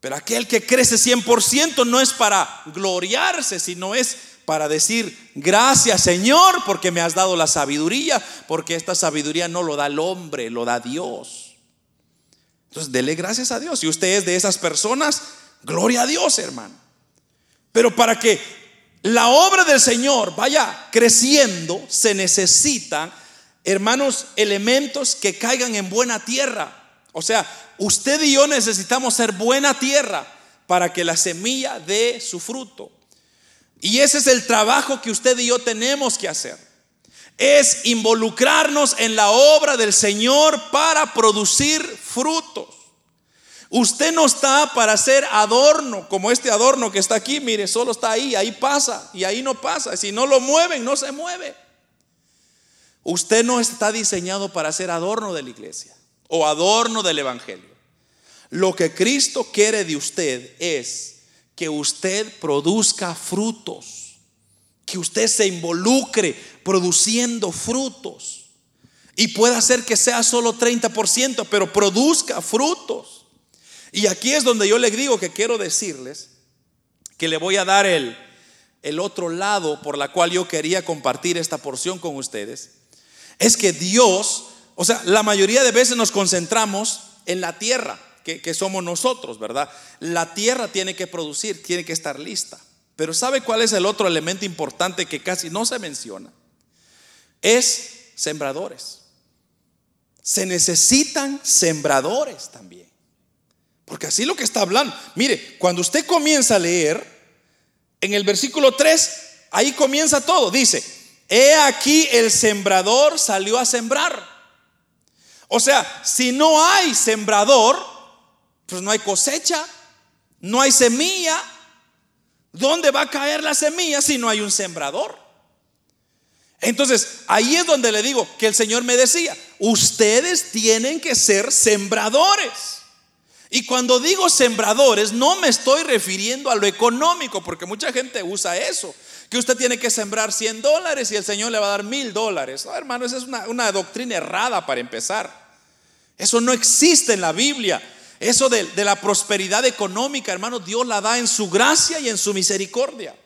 Pero aquel que crece 100% no es para gloriarse, sino es para decir, gracias Señor, porque me has dado la sabiduría, porque esta sabiduría no lo da el hombre, lo da Dios. Entonces, dele gracias a Dios. Si usted es de esas personas, gloria a Dios, hermano. Pero para que la obra del Señor vaya creciendo, se necesitan, hermanos, elementos que caigan en buena tierra. O sea, usted y yo necesitamos ser buena tierra para que la semilla dé su fruto. Y ese es el trabajo que usted y yo tenemos que hacer. Es involucrarnos en la obra del Señor para producir frutos. Usted no está para hacer adorno, como este adorno que está aquí, mire, solo está ahí, ahí pasa y ahí no pasa. Si no lo mueven, no se mueve. Usted no está diseñado para ser adorno de la iglesia o adorno del Evangelio. Lo que Cristo quiere de usted es que usted produzca frutos, que usted se involucre produciendo frutos. Y puede hacer que sea solo 30%, pero produzca frutos. Y aquí es donde yo le digo que quiero decirles que le voy a dar el, el otro lado por la cual yo quería compartir esta porción con ustedes. Es que Dios, o sea, la mayoría de veces nos concentramos en la tierra, que, que somos nosotros, ¿verdad? La tierra tiene que producir, tiene que estar lista. Pero ¿sabe cuál es el otro elemento importante que casi no se menciona? Es sembradores. Se necesitan sembradores también. Porque así lo que está hablando. Mire, cuando usted comienza a leer, en el versículo 3, ahí comienza todo. Dice, he aquí el sembrador salió a sembrar. O sea, si no hay sembrador, pues no hay cosecha, no hay semilla. ¿Dónde va a caer la semilla si no hay un sembrador? Entonces, ahí es donde le digo que el Señor me decía, ustedes tienen que ser sembradores. Y cuando digo sembradores, no me estoy refiriendo a lo económico, porque mucha gente usa eso, que usted tiene que sembrar 100 dólares y el Señor le va a dar mil dólares. No, hermano, esa es una, una, doctrina errada para empezar. Eso no existe en la Biblia. Eso de, de la prosperidad económica, hermano, Dios la da en su gracia y en su misericordia.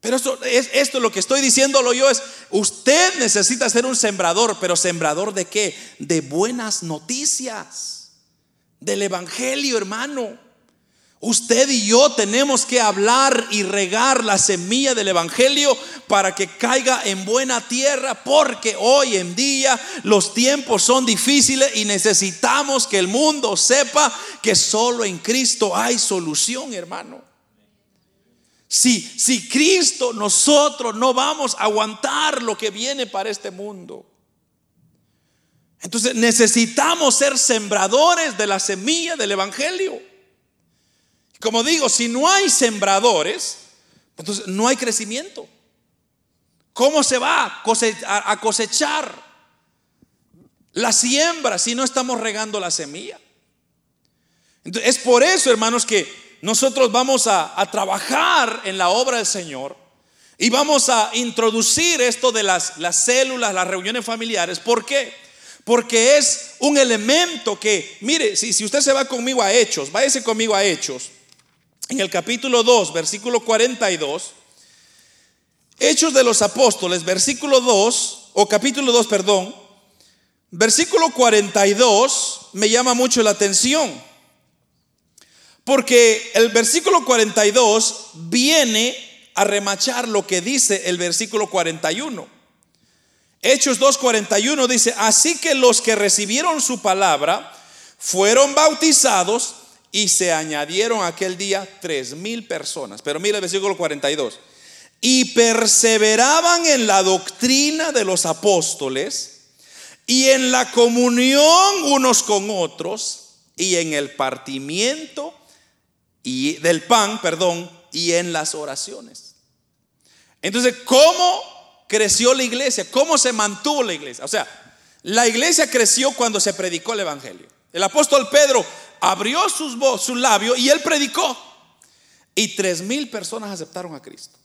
Pero esto es esto lo que estoy diciéndolo yo es usted necesita ser un sembrador, pero sembrador de qué? De buenas noticias. Del evangelio, hermano. Usted y yo tenemos que hablar y regar la semilla del Evangelio para que caiga en buena tierra, porque hoy en día los tiempos son difíciles y necesitamos que el mundo sepa que solo en Cristo hay solución, hermano. Si, si Cristo, nosotros no vamos a aguantar lo que viene para este mundo. Entonces necesitamos ser sembradores de la semilla del Evangelio. Como digo, si no hay sembradores, entonces no hay crecimiento. ¿Cómo se va a cosechar la siembra si no estamos regando la semilla? Es por eso, hermanos, que nosotros vamos a, trabajar en la obra del Señor y vamos a introducir esto de las, las células, las reuniones familiares. ¿Por qué? Porque es un elemento que, mire, si usted se va conmigo a Hechos, váyase conmigo a Hechos, en el capítulo 2, versículo 42, Hechos de los Apóstoles, versículo 2, o capítulo 2, perdón, versículo 42 me llama mucho la atención. Porque el versículo 42 viene a remachar lo que dice el versículo 41. Hechos 2.41 dice, así que los que recibieron su palabra fueron bautizados y se añadieron aquel día tres mil personas. Pero mira el versículo 42. Y perseveraban en la doctrina de los apóstoles y en la comunión unos con otros y en el partimiento y del pan, perdón, y en las oraciones. Entonces, ¿cómo creció la iglesia? ¿Cómo se mantuvo la iglesia? O sea, la iglesia creció cuando se predicó el evangelio. El apóstol Pedro abrió sus, su labio y él predicó. Y tres mil personas aceptaron a Cristo.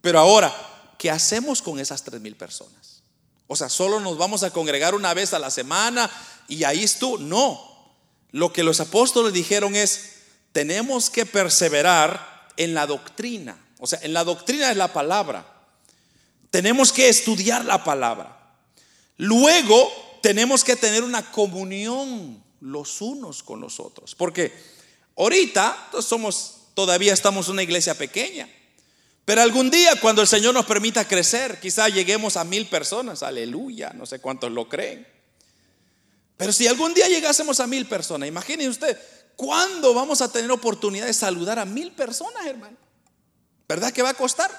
Pero ahora, ¿qué hacemos con esas tres mil personas? O sea, solo nos vamos a congregar una vez a la semana y ahí estuvo. No. Lo que los apóstoles dijeron es, tenemos que perseverar en la doctrina. O sea, en la doctrina es la palabra. Tenemos que estudiar la palabra. Luego tenemos que tener una comunión los unos con los otros. Porque ahorita somos, todavía estamos una iglesia pequeña. Pero algún día cuando el Señor nos permita crecer, quizá lleguemos a mil personas. Aleluya, no sé cuántos lo creen. Pero si algún día llegásemos a mil personas, imagínense usted, ¿Cuándo vamos a tener oportunidad de saludar a mil personas, hermano? ¿Verdad que va a costar?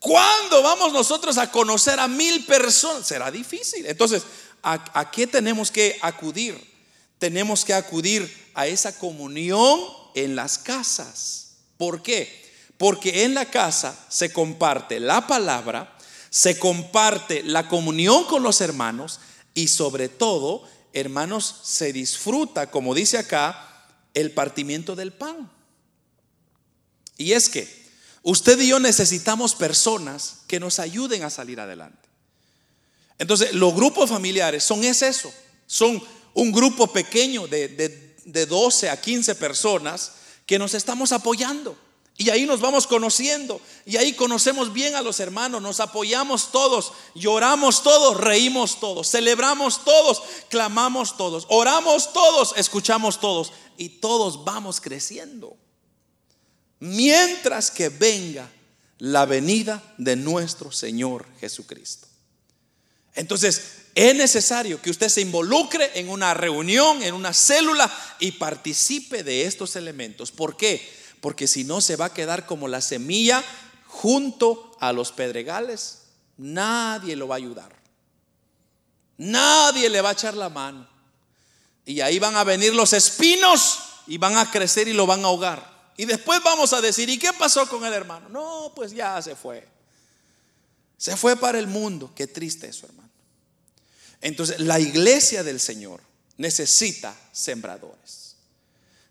¿Cuándo vamos nosotros a conocer a mil personas? Será difícil. Entonces, ¿a, qué tenemos que acudir? Tenemos que acudir a esa comunión en las casas. ¿Por qué? Porque en la casa se comparte la palabra, se comparte la comunión con los hermanos y sobre todo hermanos, se disfruta, como dice acá, el partimiento del pan. Y es que usted y yo necesitamos personas que nos ayuden a salir adelante. Entonces, los grupos familiares son es eso, son un grupo pequeño de, de, de 12 a 15 personas que nos estamos apoyando. Y ahí nos vamos conociendo. Y ahí conocemos bien a los hermanos. Nos apoyamos todos. Lloramos todos. Reímos todos. Celebramos todos. Clamamos todos. Oramos todos. Escuchamos todos. Y todos vamos creciendo. Mientras que venga la venida de nuestro Señor Jesucristo. Entonces, es necesario que usted se involucre en una reunión, en una célula y participe de estos elementos. ¿Por qué? porque si no se va a quedar como la semilla junto a los pedregales. Nadie lo va a ayudar. Nadie le va a echar la mano. Y ahí van a venir los espinos y van a crecer y lo van a ahogar. Y después vamos a decir, ¿y qué pasó con el hermano? No, pues ya se fue. Se fue para el mundo. Qué triste eso, hermano. Entonces, la iglesia del Señor necesita sembradores.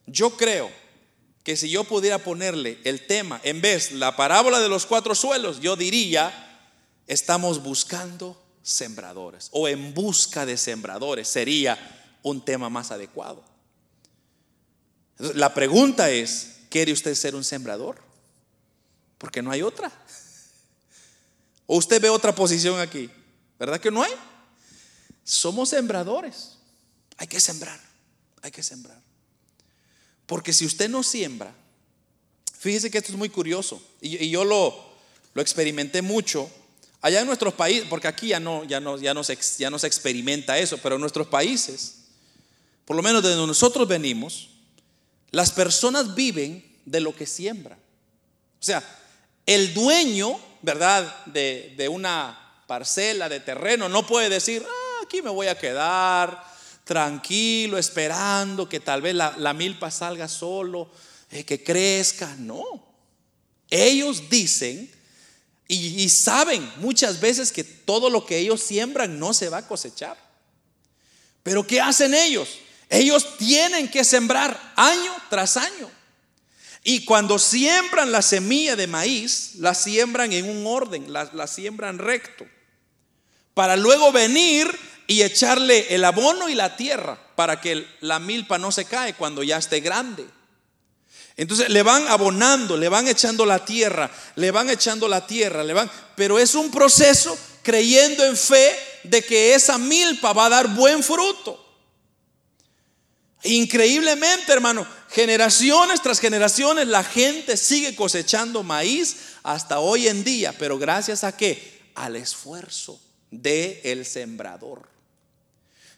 Yo creo que si yo pudiera ponerle el tema, en vez la parábola de los cuatro suelos, yo diría, estamos buscando sembradores o en busca de sembradores sería un tema más adecuado. La pregunta es, ¿quiere usted ser un sembrador? Porque no hay otra. ¿O usted ve otra posición aquí? ¿Verdad que no hay? Somos sembradores. Hay que sembrar, hay que sembrar. Porque si usted no siembra, fíjese que esto es muy curioso, y, yo lo, lo, experimenté mucho allá en nuestros países, porque aquí ya no, ya, no, ya, no se, ya no se experimenta eso, pero en nuestros países, por lo menos de donde nosotros venimos, las personas viven de lo que siembran. O sea, el dueño, ¿verdad?, de, de una parcela de terreno no puede decir, aquí me voy a quedar, tranquilo, esperando que tal vez la, milpa salga solo, eh, que crezca. No. Ellos dicen y, saben muchas veces que todo lo que ellos siembran no se va a cosechar. Pero ¿qué hacen ellos? Ellos tienen que sembrar año tras año. Y cuando siembran la semilla de maíz, la siembran en un orden, la siembran recto. Para luego venir y echarle el abono y la tierra para que la milpa no se cae cuando ya esté grande. Entonces le van abonando, le van echando la tierra, le van echando la tierra, le van, pero es un proceso creyendo en fe de que esa milpa va a dar buen fruto. Increíblemente, hermano, generaciones tras generaciones la gente sigue cosechando maíz hasta hoy en día, pero gracias a qué? Al esfuerzo del el sembrador.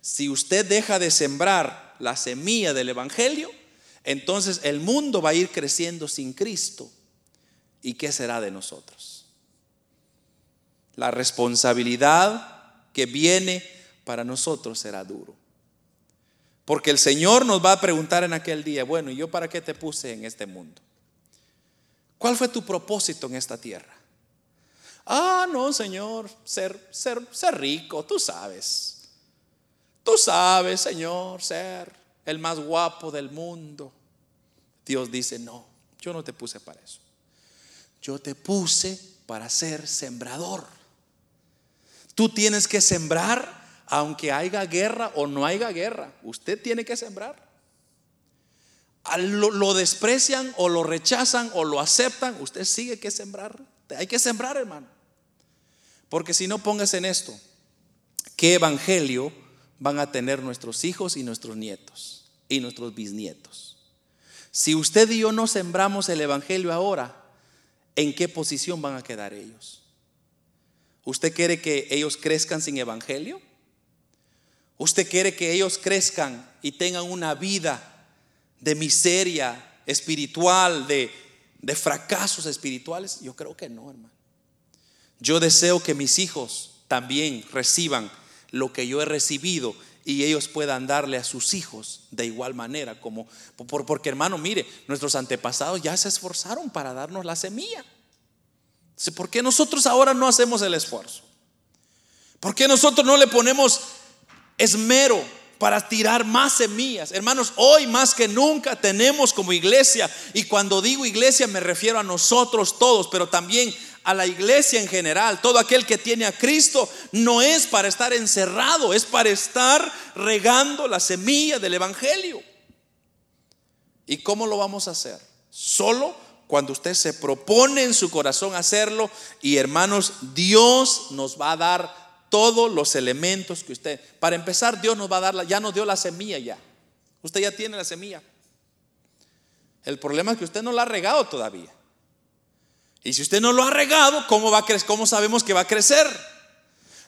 Si usted deja de sembrar la semilla del Evangelio, entonces el mundo va a ir creciendo sin Cristo. ¿Y qué será de nosotros? La responsabilidad que viene para nosotros será duro. Porque el Señor nos va a preguntar en aquel día, bueno, ¿y yo para qué te puse en este mundo? ¿Cuál fue tu propósito en esta tierra? Ah, no, Señor, ser, ser, ser rico, tú sabes. Tú sabes, Señor, ser el más guapo del mundo. Dios dice, no, yo no te puse para eso. Yo te puse para ser sembrador. Tú tienes que sembrar aunque haya guerra o no haya guerra. Usted tiene que sembrar. Lo, desprecian o lo rechazan o lo aceptan, usted sigue que sembrar. Hay que sembrar, hermano. Porque si no, póngase en esto. ¿Qué evangelio van a tener nuestros hijos y nuestros nietos y nuestros bisnietos. Si usted y yo no sembramos el Evangelio ahora, ¿en qué posición van a quedar ellos? ¿Usted quiere que ellos crezcan sin Evangelio? ¿Usted quiere que ellos crezcan y tengan una vida de miseria espiritual, de, de fracasos espirituales? Yo creo que no, hermano. Yo deseo que mis hijos también reciban lo que yo he recibido y ellos puedan darle a sus hijos de igual manera como porque hermano, mire, nuestros antepasados ya se esforzaron para darnos la semilla. ¿Por qué nosotros ahora no hacemos el esfuerzo? ¿Por qué nosotros no le ponemos esmero para tirar más semillas? Hermanos, hoy más que nunca tenemos como iglesia, y cuando digo iglesia me refiero a nosotros todos, pero también a la iglesia en general, todo aquel que tiene a Cristo, no es para estar encerrado, es para estar regando la semilla del Evangelio. ¿Y cómo lo vamos a hacer? Solo cuando usted se propone en su corazón hacerlo y hermanos, Dios nos va a dar todos los elementos que usted, para empezar, Dios nos va a dar, ya nos dio la semilla ya. Usted ya tiene la semilla. El problema es que usted no la ha regado todavía. Y si usted no lo ha regado, ¿cómo, va a? ¿cómo sabemos que va a crecer?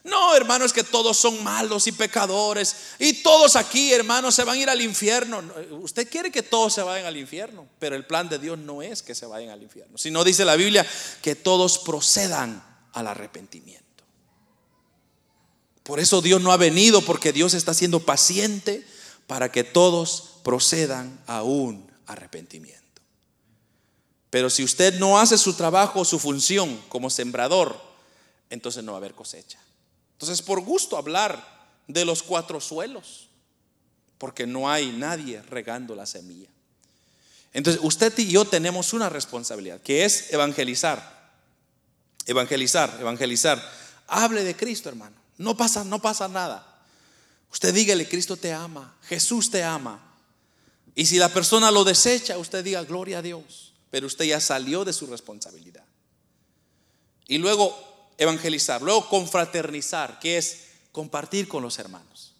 No, hermanos, que todos son malos y pecadores. Y todos aquí, hermanos, se van a ir al infierno. Usted quiere que todos se vayan al infierno, pero el plan de Dios no es que se vayan al infierno. Sino dice la Biblia que todos procedan al arrepentimiento. Por eso Dios no ha venido, porque Dios está siendo paciente para que todos procedan a un arrepentimiento. Pero si usted no hace su trabajo, su función como sembrador, entonces no va a haber cosecha. Entonces, por gusto hablar de los cuatro suelos, porque no hay nadie regando la semilla. Entonces, usted y yo tenemos una responsabilidad, que es evangelizar. Evangelizar, evangelizar. Hable de Cristo, hermano. No pasa, no pasa nada. Usted dígale, Cristo te ama, Jesús te ama. Y si la persona lo desecha, usted diga, gloria a Dios. Pero usted ya salió de su responsabilidad. Y luego evangelizar, luego confraternizar, que es compartir con los hermanos.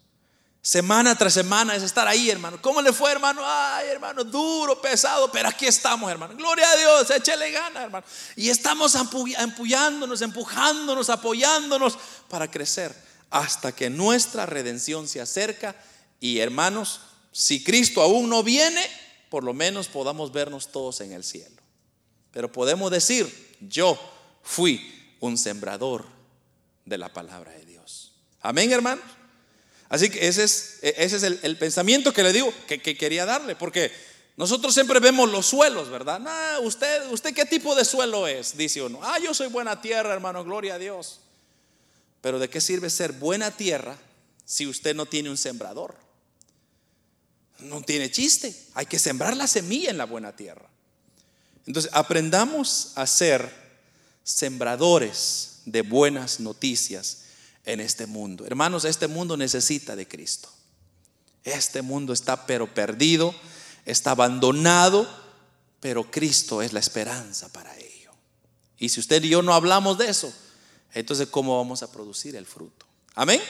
Semana tras semana es estar ahí, hermano. ¿Cómo le fue, hermano? Ay, hermano, duro, pesado, pero aquí estamos, hermano. Gloria a Dios, échale gana, hermano. Y estamos empujándonos, empujándonos, apoyándonos para crecer hasta que nuestra redención se acerca. Y hermanos, si Cristo aún no viene, por lo menos podamos vernos todos en el cielo. Pero podemos decir, yo fui un sembrador de la palabra de Dios. Amén, hermanos. Así que ese es, es el, pensamiento que le digo, que, quería darle, porque nosotros siempre vemos los suelos, ¿verdad? usted, ¿Usted qué tipo de suelo es? Dice uno. Ah, yo soy buena tierra, hermano, gloria a Dios. Pero ¿de qué sirve ser buena tierra si usted no tiene un sembrador? No tiene chiste. Hay que sembrar la semilla en la buena tierra. Entonces, aprendamos a ser sembradores de buenas noticias en este mundo. Hermanos, este mundo necesita de Cristo. Este mundo está pero perdido, está abandonado, pero Cristo es la esperanza para ello. Y si usted y yo no hablamos de eso, entonces ¿cómo vamos a producir el fruto? Amén.